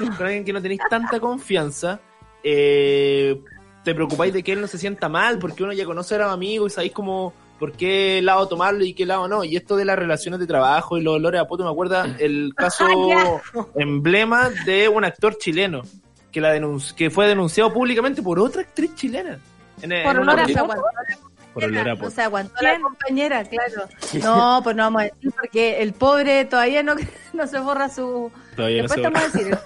no con alguien que no tenéis tanta confianza, eh, te preocupáis de que él no se sienta mal, porque uno ya conoce a los amigos y sabéis como por qué lado tomarlo y qué lado no. Y esto de las relaciones de trabajo y los olores a poto me acuerda el caso emblema de un actor chileno que la denunci- que fue denunciado públicamente por otra actriz chilena. En, en Por una olor a poto. Por olor a O poto. sea, aguantó la compañera, claro. No, pues no vamos a decir porque el pobre todavía no, no se borra su. Todavía no Después se te vamos a decir.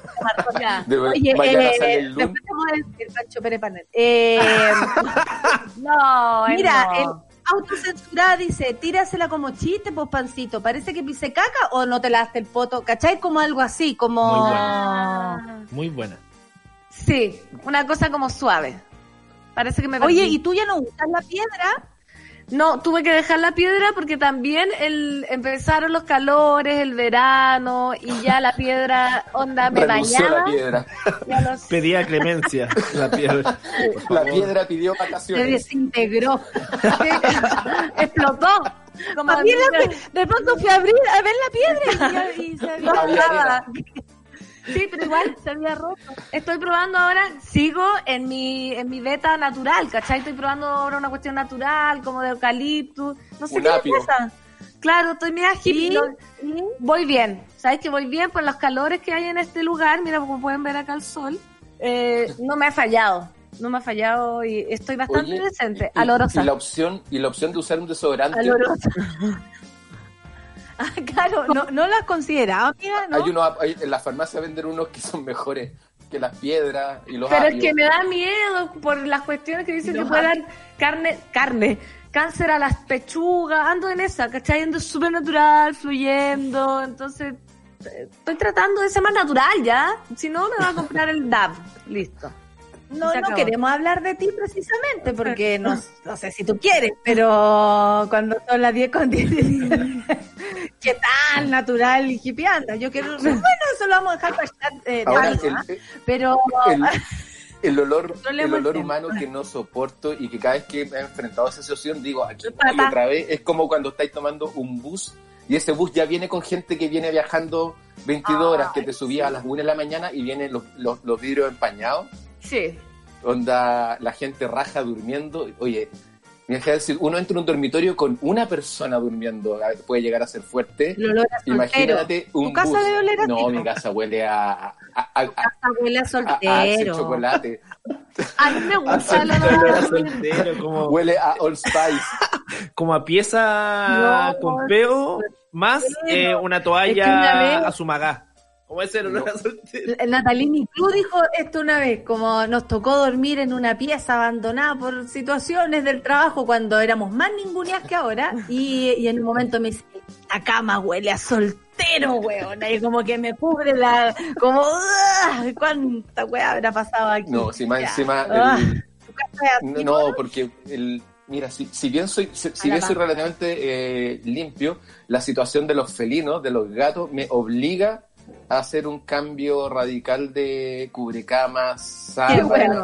Ya. de- Oye, eh, después te vamos a decir, Pancho Pérez Panel. Eh, No, mira, no. el autocensurada dice, tírasela como chiste, pues pancito. Parece que pise caca o no te lavaste el poto. ¿Cachai? Como algo así, como. Muy Ah. Muy buena. Sí, una cosa como suave. Parece que me Oye, perdí. ¿y tú ya no usas la piedra? No, tuve que dejar la piedra porque también el, empezaron los calores, el verano, y ya la piedra, onda, me Renunció la bañaba. piedra. ya los- Pedía clemencia la piedra. La piedra pidió Se vacaciones. desintegró. explotó. Como la de- pi- de pronto fui a abrir a ver la piedra y, se había. Sí, pero igual se había roto. Estoy probando ahora, sigo en mi, en mi beta natural, ¿cachai? Estoy probando ahora una cuestión natural, como de eucaliptus. No sé Un qué apio. me pasa. Claro, estoy media hippie. ¿Sí? lo- Voy bien. ¿Sabes que voy bien por los calores que hay en este lugar? Mira, como pueden ver acá el sol. Eh, no me ha fallado. No me ha fallado y estoy bastante Oye, decente. y- Alorosa. Y la opción, y la opción de usar un desodorante. Alorosa. Ah, claro, no, no las consideraba, amiga, ¿no? Hay uno, hay- en la farmacia venden unos que son mejores que las piedras y los Pero es que me da miedo por las cuestiones que dicen que dar carne, carne, cáncer a las pechugas. Ando en esa, ¿cachai? Ando súper natural, fluyendo. Entonces, eh, estoy tratando de ser más natural ya. Si no, me va a comprar el DAB. Listo. No, no queremos hablar de ti precisamente, porque no, no sé si tú quieres, pero cuando son las 10 con 10, ¿qué tal natural y hippie andas? Yo quiero, bueno, eso lo vamos a dejar para eh, Ahora, el, pero el, el olor, el olor humano que no soporto y que cada vez que me he enfrentado a esa situación digo, aquí voy otra vez, es como cuando estáis tomando un bus y ese bus ya viene con gente que viene viajando 22 horas, que te subía a las 1 de la mañana y vienen los, los, los vidrios empañados, sí. onda la gente raja durmiendo. Oye, decir, uno entra en un dormitorio con una persona durmiendo, a- puede llegar a ser fuerte. A soltero. Imagínate un ¿Tu casa bus. debe oler así, No, mi casa huele a, a, a, a- Casa huele a a- a soltero. chocolate. A mí me gusta el Olor a soltero, como, Huele a Old Spice. como a pieza No, con peo, más eh, una Es que una vez- toalla a su magá. Como ese olor No. Natalini Cruz dijo esto una vez, como nos tocó dormir en una pieza abandonada por situaciones del trabajo cuando éramos más ninguneas que ahora, y, y en un momento me dice, la cama huele a soltero, weón, y como que me cubre la, como, "Ugh, ¿cuánta weá habrá pasado aquí? No, si más encima. Ah, el- ¿tu casa es así, no, porque el. Mira, si, si bien soy, si, bien soy relativamente eh, limpio, la situación de los felinos, de los gatos, me obliga a hacer un cambio radical de cubrecamas, sábanas, bueno,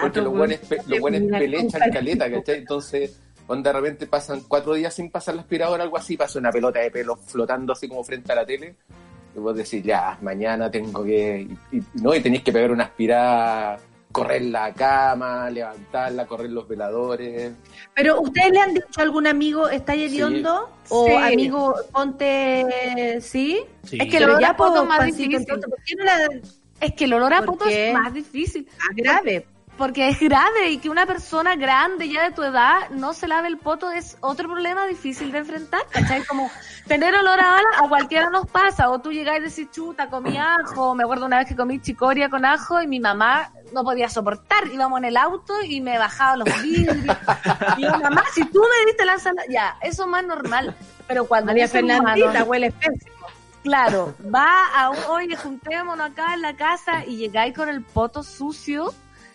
porque los buenos, pe- los buenos pelechan caleta, ¿cachai? Entonces, onda, de repente pasan cuatro días sin pasar la aspiradora o algo así, pasa una pelota de pelo flotando así como frente a la tele, y vos decís, ya, mañana tengo que, y, y- no, y tenéis que pegar una aspirada, correr la cama, levantarla, correr los veladores. Pero ¿ustedes le han dicho a algún amigo, está hediondo? O Sí. amigo, ponte, ¿sí? Sí. Es que el Pero olor ya, es más difícil. entonces, ¿por qué no la Es que el olor a ¿Por poto es más difícil. ah, grave? Porque es grave y que una persona grande ya de tu edad no se lave el poto es otro problema difícil de enfrentar, ¿cachai? Como tener olor a a cualquiera nos pasa, o tú llegás y decís, chuta, comí ajo, me acuerdo una vez que comí chicoria con ajo y mi mamá no podía soportar, íbamos en el auto y me bajaba los vidrios, y yo, mamá, si tú me diste la ensalada, ya, eso es más normal, pero cuando María Fernandita humano- huele pésimo. Claro, va a un, oye, juntémonos acá en la casa y llegáis con el poto sucio,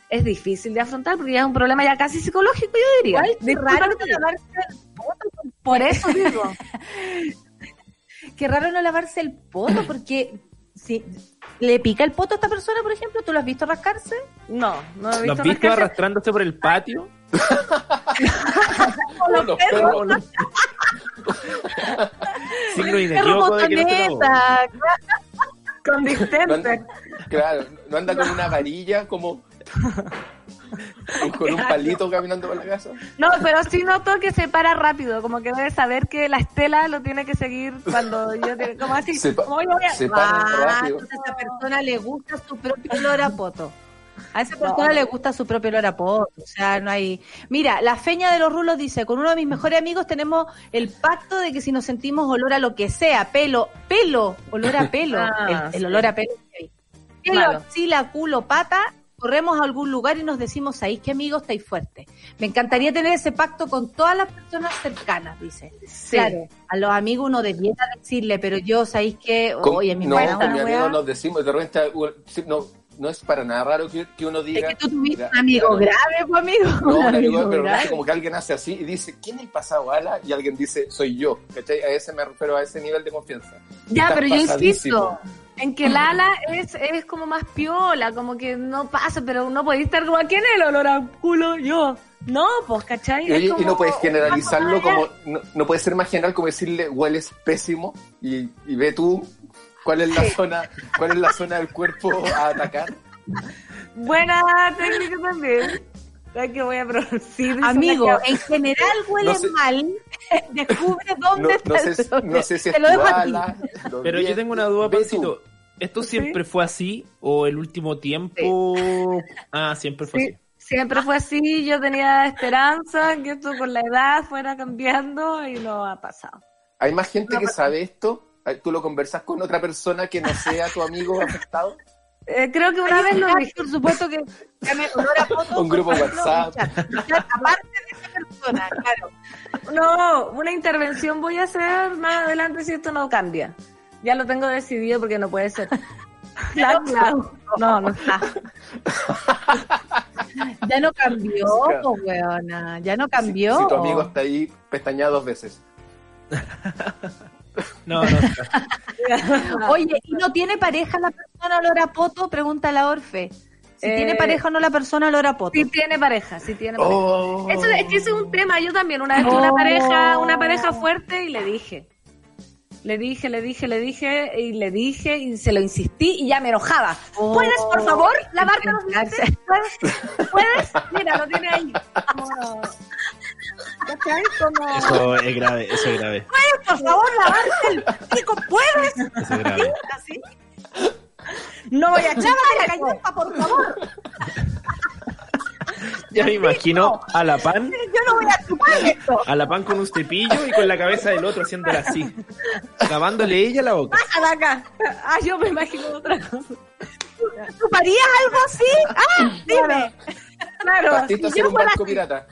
es difícil de afrontar porque ya es un problema ya casi psicológico, yo diría. Igual, qué raro no lavarse el poto. Por eso digo. Qué raro no lavarse el poto, porque si le pica el poto a esta persona, por ejemplo, ¿tú lo has visto rascarse? No, no he ¿Lo visto has visto rascarse. arrastrándose por el patio? Los ¿O perros. no? Signo inequívoco de que no Con anda, claro, no anda con una varilla como con un palito caminando por la casa. No, pero sí noto que se para rápido, como que debe saber que la estela lo tiene que seguir cuando yo, te- como así, Se pa- como voy, voy a- se para Ah, rápido. a esa persona le gusta su propio olor a poto. A esa persona le gusta su propio olor a poto. O sea, no hay. Mira, la feña de los rulos dice: Con uno de mis mejores amigos tenemos el pacto de que si nos sentimos olor a lo que sea, pelo, pelo, olor a pelo, Ah, el, olor a pelo. Pelo, axila, culo, pata, corremos a algún lugar y nos decimos: ahí que amigos estáis fuertes. Me encantaría tener ese pacto con todas las personas cercanas, dice. Sí. Claro, a los amigos uno debiera decirle, pero yo, ¿sabéis que Con- Oye, mi no, con mi amigo nos decimos, de repente, no, no es para nada raro que, que uno Es diga. que tú tuviste un amigo grave, pues, amigo. No, Un amigo, pero grave. como que alguien hace así y dice, ¿quién es el pasado ala? Y alguien dice, soy yo. ¿Cachai? A ese me refiero a ese nivel de confianza. Ya, pero yo insisto en que Lala es, es como más piola, como que no pasa, pero no podéis estar como, ¿a quién es el olor a culo? Yo. No, pues, ¿cachai? Y, no puedes generalizarlo como, no, no puede ser más general como decirle hueles pésimo y, y ve tú cuál es la zona, cuál es la zona del cuerpo a atacar. Buena técnica también. ¿Sabes que voy a producir? Amigo, en general huele No sé- mal. Descubre dónde no está sé, el problema. no sé si es Te lo dejo a ti. Pero yo tengo una duda. Pancito. ¿Esto siempre fue así o el último tiempo? Ah, siempre fue Sí, así. siempre fue así, yo tenía esperanza que esto con la edad fuera cambiando y no ha pasado. ¿Hay más gente que sabe esto? ¿Tú lo conversas con otra persona que no sea tu amigo afectado? Eh, creo que una vez lo dije. Por supuesto que Un grupo WhatsApp. Aparte de esa persona, claro. No, una intervención voy a hacer más adelante si esto no cambia. Ya lo tengo decidido porque no puede ser. Claro, claro. No, no está. Ya no cambió, po, weona. Ya no cambió. Si tu amigo está ahí, pestañea dos veces. No, no. Oye, ¿y no tiene pareja la persona olor a poto? Pregunta la Orfe. Si Eh, tiene pareja o no la persona olor a poto. Sí tiene pareja, sí tiene pareja. Oh. Eso, es que ese es un tema. Yo también una vez tuve una Oh. pareja, una pareja fuerte y le dije. Le dije, le dije, le dije y le dije y se lo insistí y ya me enojaba. Oh. ¿Puedes, por favor, lavarte los dientes? ¿Puedes? ¿Puedes? Mira, lo tiene ahí. ¿Cachai? Como... Eso es grave, eso es grave. ¿Puedes, por favor, lavarte el pico? ¿Puedes? Eso es grave. Así. No voy a echar la galleta, por favor. Ya me imagino a la pan, Yo no voy a chupar esto. a la pan con un cepillo y con la cabeza del otro haciéndola así. Lavándole ella la boca. Bájala acá. Ah, yo me imagino otra cosa. ¿Chuparías algo así? Ah, dime. Claro, a si yo un fuera pirata.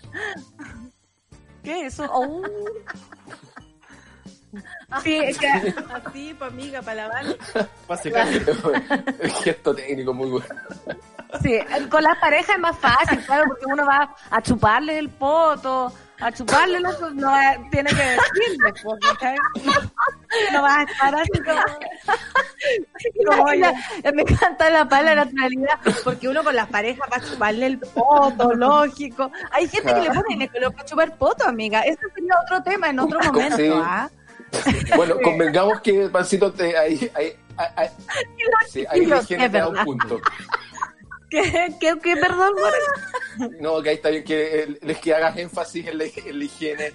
¿Qué es eso? Oh. Sí, es que Así, pues amiga, para lavar. El gesto técnico muy bueno. sí, con las parejas es más fácil, claro, porque uno va a chuparle el poto, a chuparle lo que no va- tiene que decirle, pues, ¿cachai? No vas a estar así como... como yo. me encanta la pala naturalidad, porque uno con las parejas va a chuparle el poto, lógico. Hay gente que le pone le coloca a chupar poto, amiga. Eso sería otro tema en otro Sí. momento, ¿ah? Bueno, convengamos que Pancito te, ahí, ahí, ahí, ahí, sí, ahí la es un punto. ¿Qué, qué, qué, perdón? No, que ahí está bien que, el- es que hagas énfasis en la, en la higiene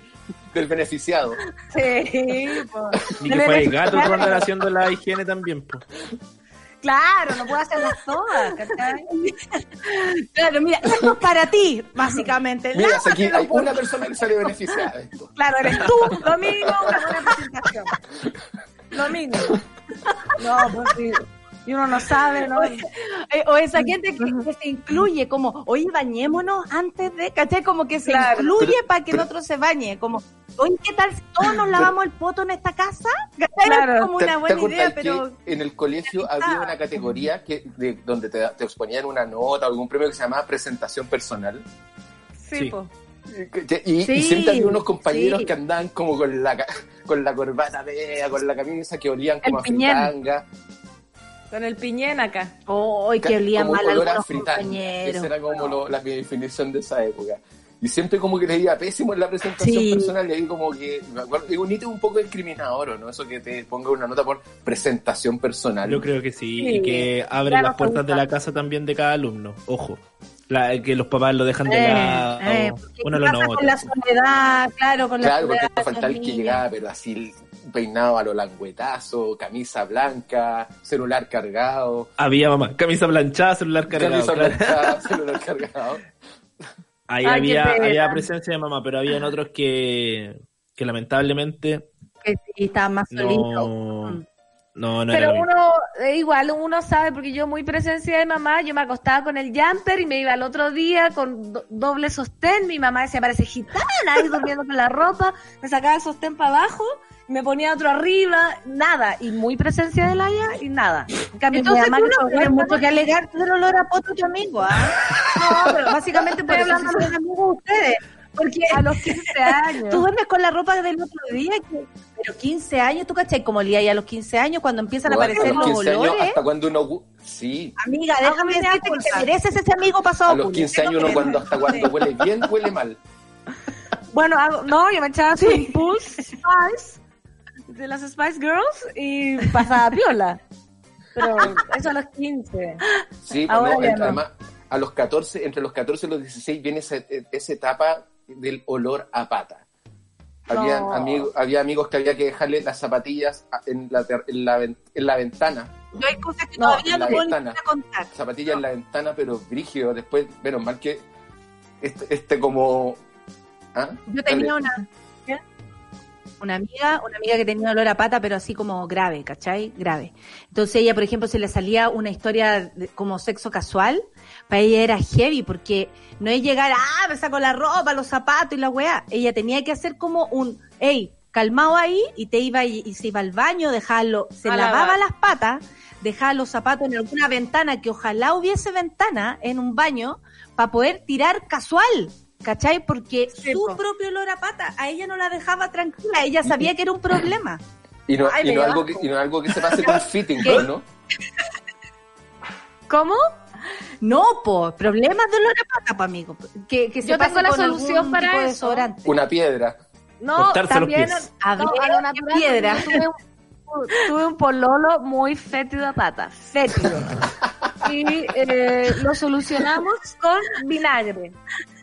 del beneficiado. Sí, pues. Ni que fuera el gato tú andar haciendo la higiene también, pues. Claro, no puedo hacerlas todas, ¿cachai? Claro, mira, esto es para ti, básicamente. Mira, Lávate aquí hay una persona que sale beneficiada de esto. Claro, eres tú, lo mínimo, una buena presentación. Lo mínimo. No, pues sí. Y uno no sabe, ¿no? Eh, o esa gente que, que se incluye como, oye, bañémonos antes de, ¿cachai? Como que se Claro. incluye Pero- para que el pero- otro se bañe. Como, oye, ¿qué tal si todos nos lavamos el poto en esta casa? ¿Cachai? Claro. Es como ¿Te, una te buena idea, pero... en el colegio había una categoría que de, donde te, te exponían una nota o algún premio que se llamaba presentación personal? Sí, Sí. pues. Y, y Sí, siempre había unos compañeros sí. que andaban como con la, ca- con la corbata fea, con la camisa que olían como El a fritanga. Con el piñén acá. ¡Ay, que olían como mal olor a algunos compañeros! Esa era como lo- la mi definición de esa época. Y siempre como que les iba pésimo en la presentación Sí. personal y ahí como que, me acuerdo, es un hito un poco discriminador, ¿o ¿no? Eso que te ponga una nota por presentación personal. Yo creo que sí, Sí. y que abre Claro, las puertas de la casa también de cada alumno. Ojo. La, que los papás lo dejan de Eh, lado. eh, porque uno ¿qué lo pasa nota. con la soledad, claro, con la Claro, porque soledad no falta el que llegaba, pero así peinado a lo languetazo, camisa blanca, celular cargado, Había mamá, camisa planchada, celular cargado. camisa claro. blanca, celular cargado. Ahí Ay, había, había presencia de mamá, pero habían otros que, que lamentablemente Que sí, estaba más solito. no, no, no Pero uno, eh, igual uno sabe, porque yo muy presencia de mamá, yo me acostaba con el jumper y me iba al otro día con do- doble sostén, mi mamá decía, parece gitana, ahí durmiendo con la ropa, me sacaba el sostén para abajo, y me ponía otro arriba, nada, y muy presencia de Laia y nada. En cambio, mi Entonces mamá tú que no huérfana, mucho que alegar del olor a poto tu amigo, ¿ah? No, pero básicamente Estoy hablando sí son amigos ustedes. Porque a los 15 años. tú duermes con la ropa del otro día, que- pero 15 años, ¿tú cachai? Como olía ya a los 15 años cuando empiezan a Bueno, aparecer los 15 años, olores. hasta cuando uno... Sí, Amiga, Ah, déjame decirte que te mereces ese amigo pasado. a los 15 años uno cuando hasta cuando huele bien, huele mal. Bueno, hago- no, yo me echaba su Impulse Spice de las Spice Girls y pasaba piola. Pero eso a los 15. Sí, pues Ahora no, además, a los 14, entre los 14 y los 16 viene esa, esa etapa del olor a pata. Había, No. amigos, había amigos que había que dejarle las zapatillas en la, en la, en la ventana. Yo hay cosas que No, todavía no puedo contar. Zapatillas en la ventana, pero brígido. Después, menos mal que este, este como... ¿Ah? Yo tenía Dale. una una amiga, una amiga que tenía olor a pata, pero así como grave, ¿cachai? Grave. Entonces ella, por ejemplo, si le salía una historia de- como sexo casual, para ella era heavy, porque no es llegar, ah, me saco la ropa, los zapatos y la weá. Ella tenía que hacer como un, hey, calmado ahí, y te iba y, y se iba al baño, dejarlo, se A lavaba las patas, dejaba los zapatos en alguna ventana, que ojalá hubiese ventana en un baño, para poder tirar casual. ¿Cachai? Porque Sí, su po. propio olor a pata a ella no la dejaba tranquila. Ella sabía que era un problema. Y no, Ay, y no algo que, y no algo que se pase con fitting, ¿Qué? ¿no? ¿Cómo? No, po, problemas de olor a pata, pa, amigo. Que, que se Yo tengo la con solución para eso. desodorante. Una piedra. No, también pies. A no, ver, a lo natural, piedra. Tuve un, tuve un pololo muy fétido a pata, fétido. Y eh, lo solucionamos con vinagre.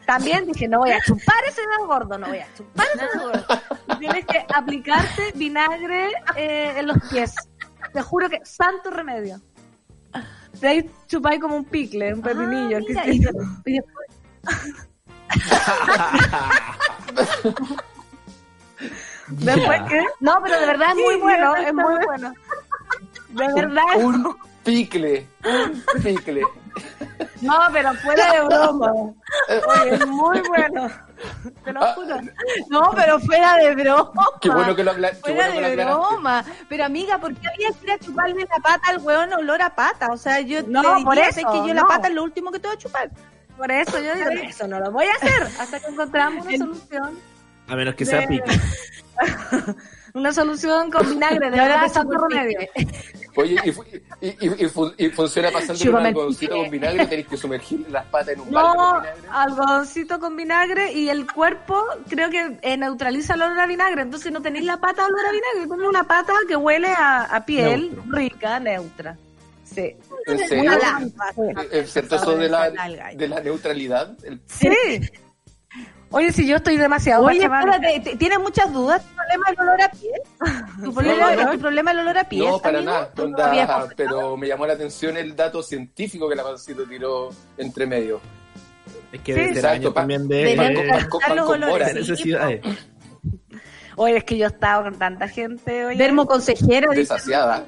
También dije, no voy a chupar ese dedo gordo, no voy a chupar ese dedo gordo. Tienes que aplicarte vinagre eh, en los pies. Te juro que santo remedio. De ahí chupáis como un picle, un pepinillo. Ah, mira, y- y Después que... No, pero de verdad es muy bueno, es muy bueno. De verdad. Un picle. Un picle. No, pero fuera de broma. Oye, es muy bueno. Te lo Ah, juro. No, pero fuera de broma. Qué bueno que lo, acla- qué Fuera bueno lo de aclaraste. broma. Pero amiga, ¿por qué había que ir a chuparle la pata al hueón olor a pata? O sea, yo No, te diría, por ¿sabes eso, que yo no. la pata es lo último que te voy a chupar. Por eso yo digo, eso no lo voy a hacer hasta que encontramos una solución. A menos que sea De- pique. Una solución con vinagre, de verdad, santo el remedio. Oye, y, fu- y, y- y fu- y funciona pasando un el algodoncito con vinagre, tenés que sumergir las patas en un balde con No, vinagre. algodoncito con vinagre y el cuerpo creo que eh, neutraliza el olor a vinagre. Entonces no tenéis la pata olor a vinagre, tenéis una pata que huele a, a piel Neutro. rica, neutra. Sí. ¿En serio? Una lámpara. ¿Es cierto eso de la, de la neutralidad? El- Sí. Oye, si yo estoy demasiado Oye, espérate, ¿t- ¿tienes muchas dudas? ¿Tu problema es el olor a piel? ¿Tu problema, no, no. ¿tu problema es el olor a piel? No, para amigo? nada. ¿Tú onda, pero me llamó la atención el dato científico que la pancito tiró entre medio. Es que Sí, ser exacto, también de de necesidades. Oye, es que yo he estado con tanta gente. Oye. Dermo consejera dice, Desasiada.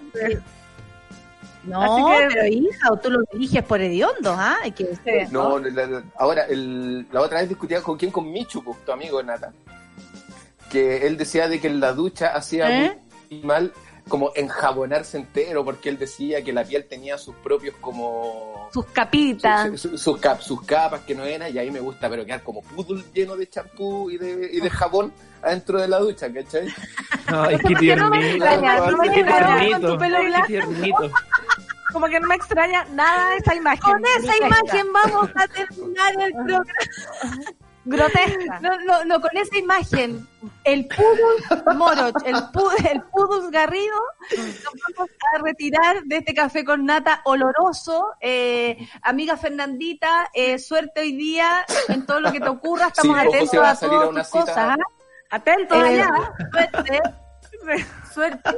No, que- pero hija, o tú lo diriges por hediondo, ¿ah? Hay que decir. No, la- la- ahora, el- la otra vez discutía con quién, con Michu, pues, tu amigo Nata. Que él decía de que en la ducha hacía ¿Eh? muy mal como enjabonarse entero, porque él decía que la piel tenía sus propios como... Sus capitas. su- su- sus, cap- sus capas que no eran, y ahí me gusta, pero quedar como poodle lleno de champú y de, y de jabón adentro de la ducha, ¿cachai? Ay, qué ¿Por qué no me tiernito. extraña? No me Qué extraña tiernito. con tu pelo Qué blanco. tiernito. Como que no me extraña nada esa imagen. Con esa imagen vamos a terminar el programa. Grotesca. No, no, no, con esa imagen, el Pudus Moroch, el, pu- el Pudus Garrido, nos vamos a retirar de este café con nata oloroso. Eh, amiga Fernandita, eh, suerte hoy día en todo lo que te ocurra. Estamos Sí, atentos a todas tus cosas. ¿ah? Atentos Eh, allá. Suerte, suerte.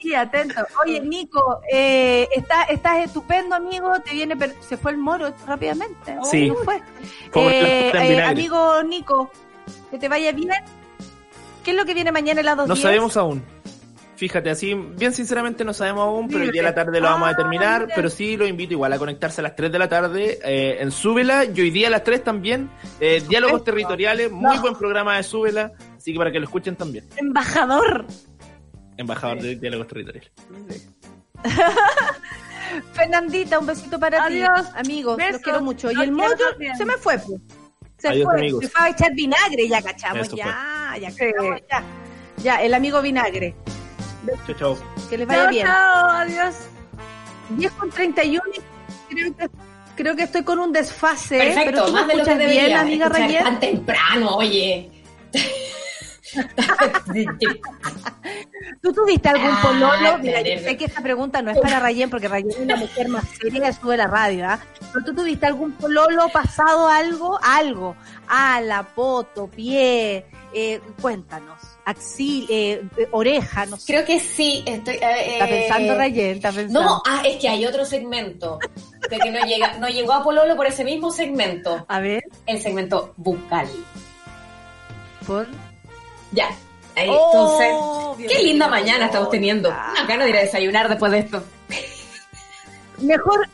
Sí, atento. Oye, Nico, eh, está, estás estupendo, amigo. Te viene, per- se fue el moro rápidamente. Oh, Sí. ¿no fue? Eh, en eh, amigo Nico, que te vaya bien. ¿Qué es lo que viene mañana a las 2.10? No sabemos aún. Fíjate, así, bien sinceramente no sabemos aún, pero hoy día a la tarde lo vamos a Ah, determinar, pero sí lo invito igual a conectarse a las 3 de la tarde eh, en Súbela, y hoy día a las 3 también, eh, Diálogos Territoriales, muy buen programa de Súbela, así que para que lo escuchen también, Embajador. Embajador de Diálogos Territoriales. Fernandita, un besito para Adiós. ti. Amigos, los quiero mucho. Y el también. se me fue. pues. Se Adiós, fue. amigos. Se fue a echar vinagre, ya cachamos. Ya, ya cachamos, ya. Ya, el amigo vinagre. Chao, chao. Que les vaya Chao, bien. chao. Adiós. 10 con 31 y creo que, creo que estoy con un desfase. Perfecto, pero tú me más de lo que debería. bien, amiga Rayet. tan temprano, oye. ¿Tú tuviste algún Ah, pololo? Mira, yo sé que esta pregunta no es para Rayen, porque Rayen es una mujer más seria que sube la radio, ¿ah? Pero tú tuviste algún pololo pasado algo, algo, ala, poto, pie, eh, cuéntanos, axil, eh, eh, oreja, no sé. Creo que sí, estoy. eh, Está eh, pensando Rayen, está pensando. No, ah, es que hay otro segmento. De que no llega, no llegó a Pololo por ese mismo segmento. A ver, El segmento bucal. por. Ya. Ahí, Oh, entonces, qué linda mañana estamos teniendo. Una gana de ir a desayunar después de esto. Mejor,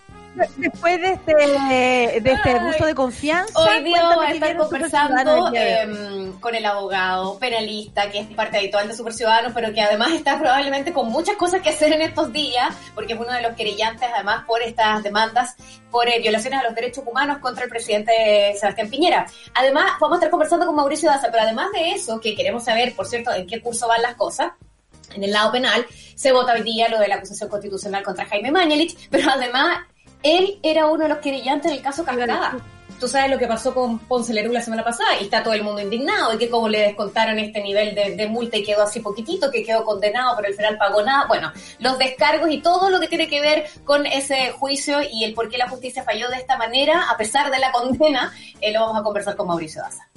después de este, de este abuso de confianza, Hoy día vamos a estar conversando con el abogado penalista, que es parte habitual de Super Ciudadanos, pero que además está probablemente con muchas cosas que hacer en estos días, porque es uno de los querellantes además por estas demandas por eh, violaciones a los derechos humanos contra el presidente Sebastián Piñera. Además, vamos a estar conversando con Mauricio Daza, pero además de eso, que queremos saber, por cierto, en qué curso van las cosas, en el lado penal, se vota hoy día lo de la acusación constitucional contra Jaime Mañalich, pero además él era uno de los querellantes del caso Cascada. Tú sabes lo que pasó con Ponce Lerú la semana pasada y está todo el mundo indignado y que como le descontaron este nivel de, de multa y quedó así poquitito, que quedó condenado, pero el final pagó nada. Bueno, los descargos y todo lo que tiene que ver con ese juicio y el por qué la justicia falló de esta manera, a pesar de la condena, eh, lo vamos a conversar con Mauricio Daza.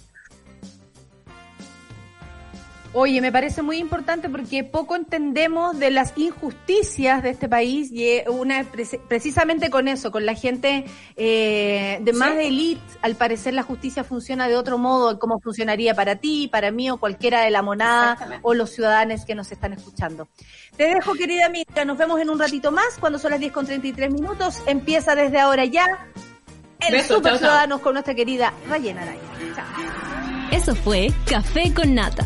Oye, me parece muy importante porque poco entendemos de las injusticias de este país y eh, una preci- precisamente con eso, con la gente eh, de más de elite. Al parecer la justicia funciona de otro modo, como funcionaría para ti, para mí o cualquiera de la monada o los ciudadanos que nos están escuchando. Te dejo, querida amiga, nos vemos en un ratito más cuando son las 10 con 33 minutos. Empieza desde ahora ya el Super chao, chao. Ciudadanos con nuestra querida Rayena Araya. Chao. Eso fue Café con Nata.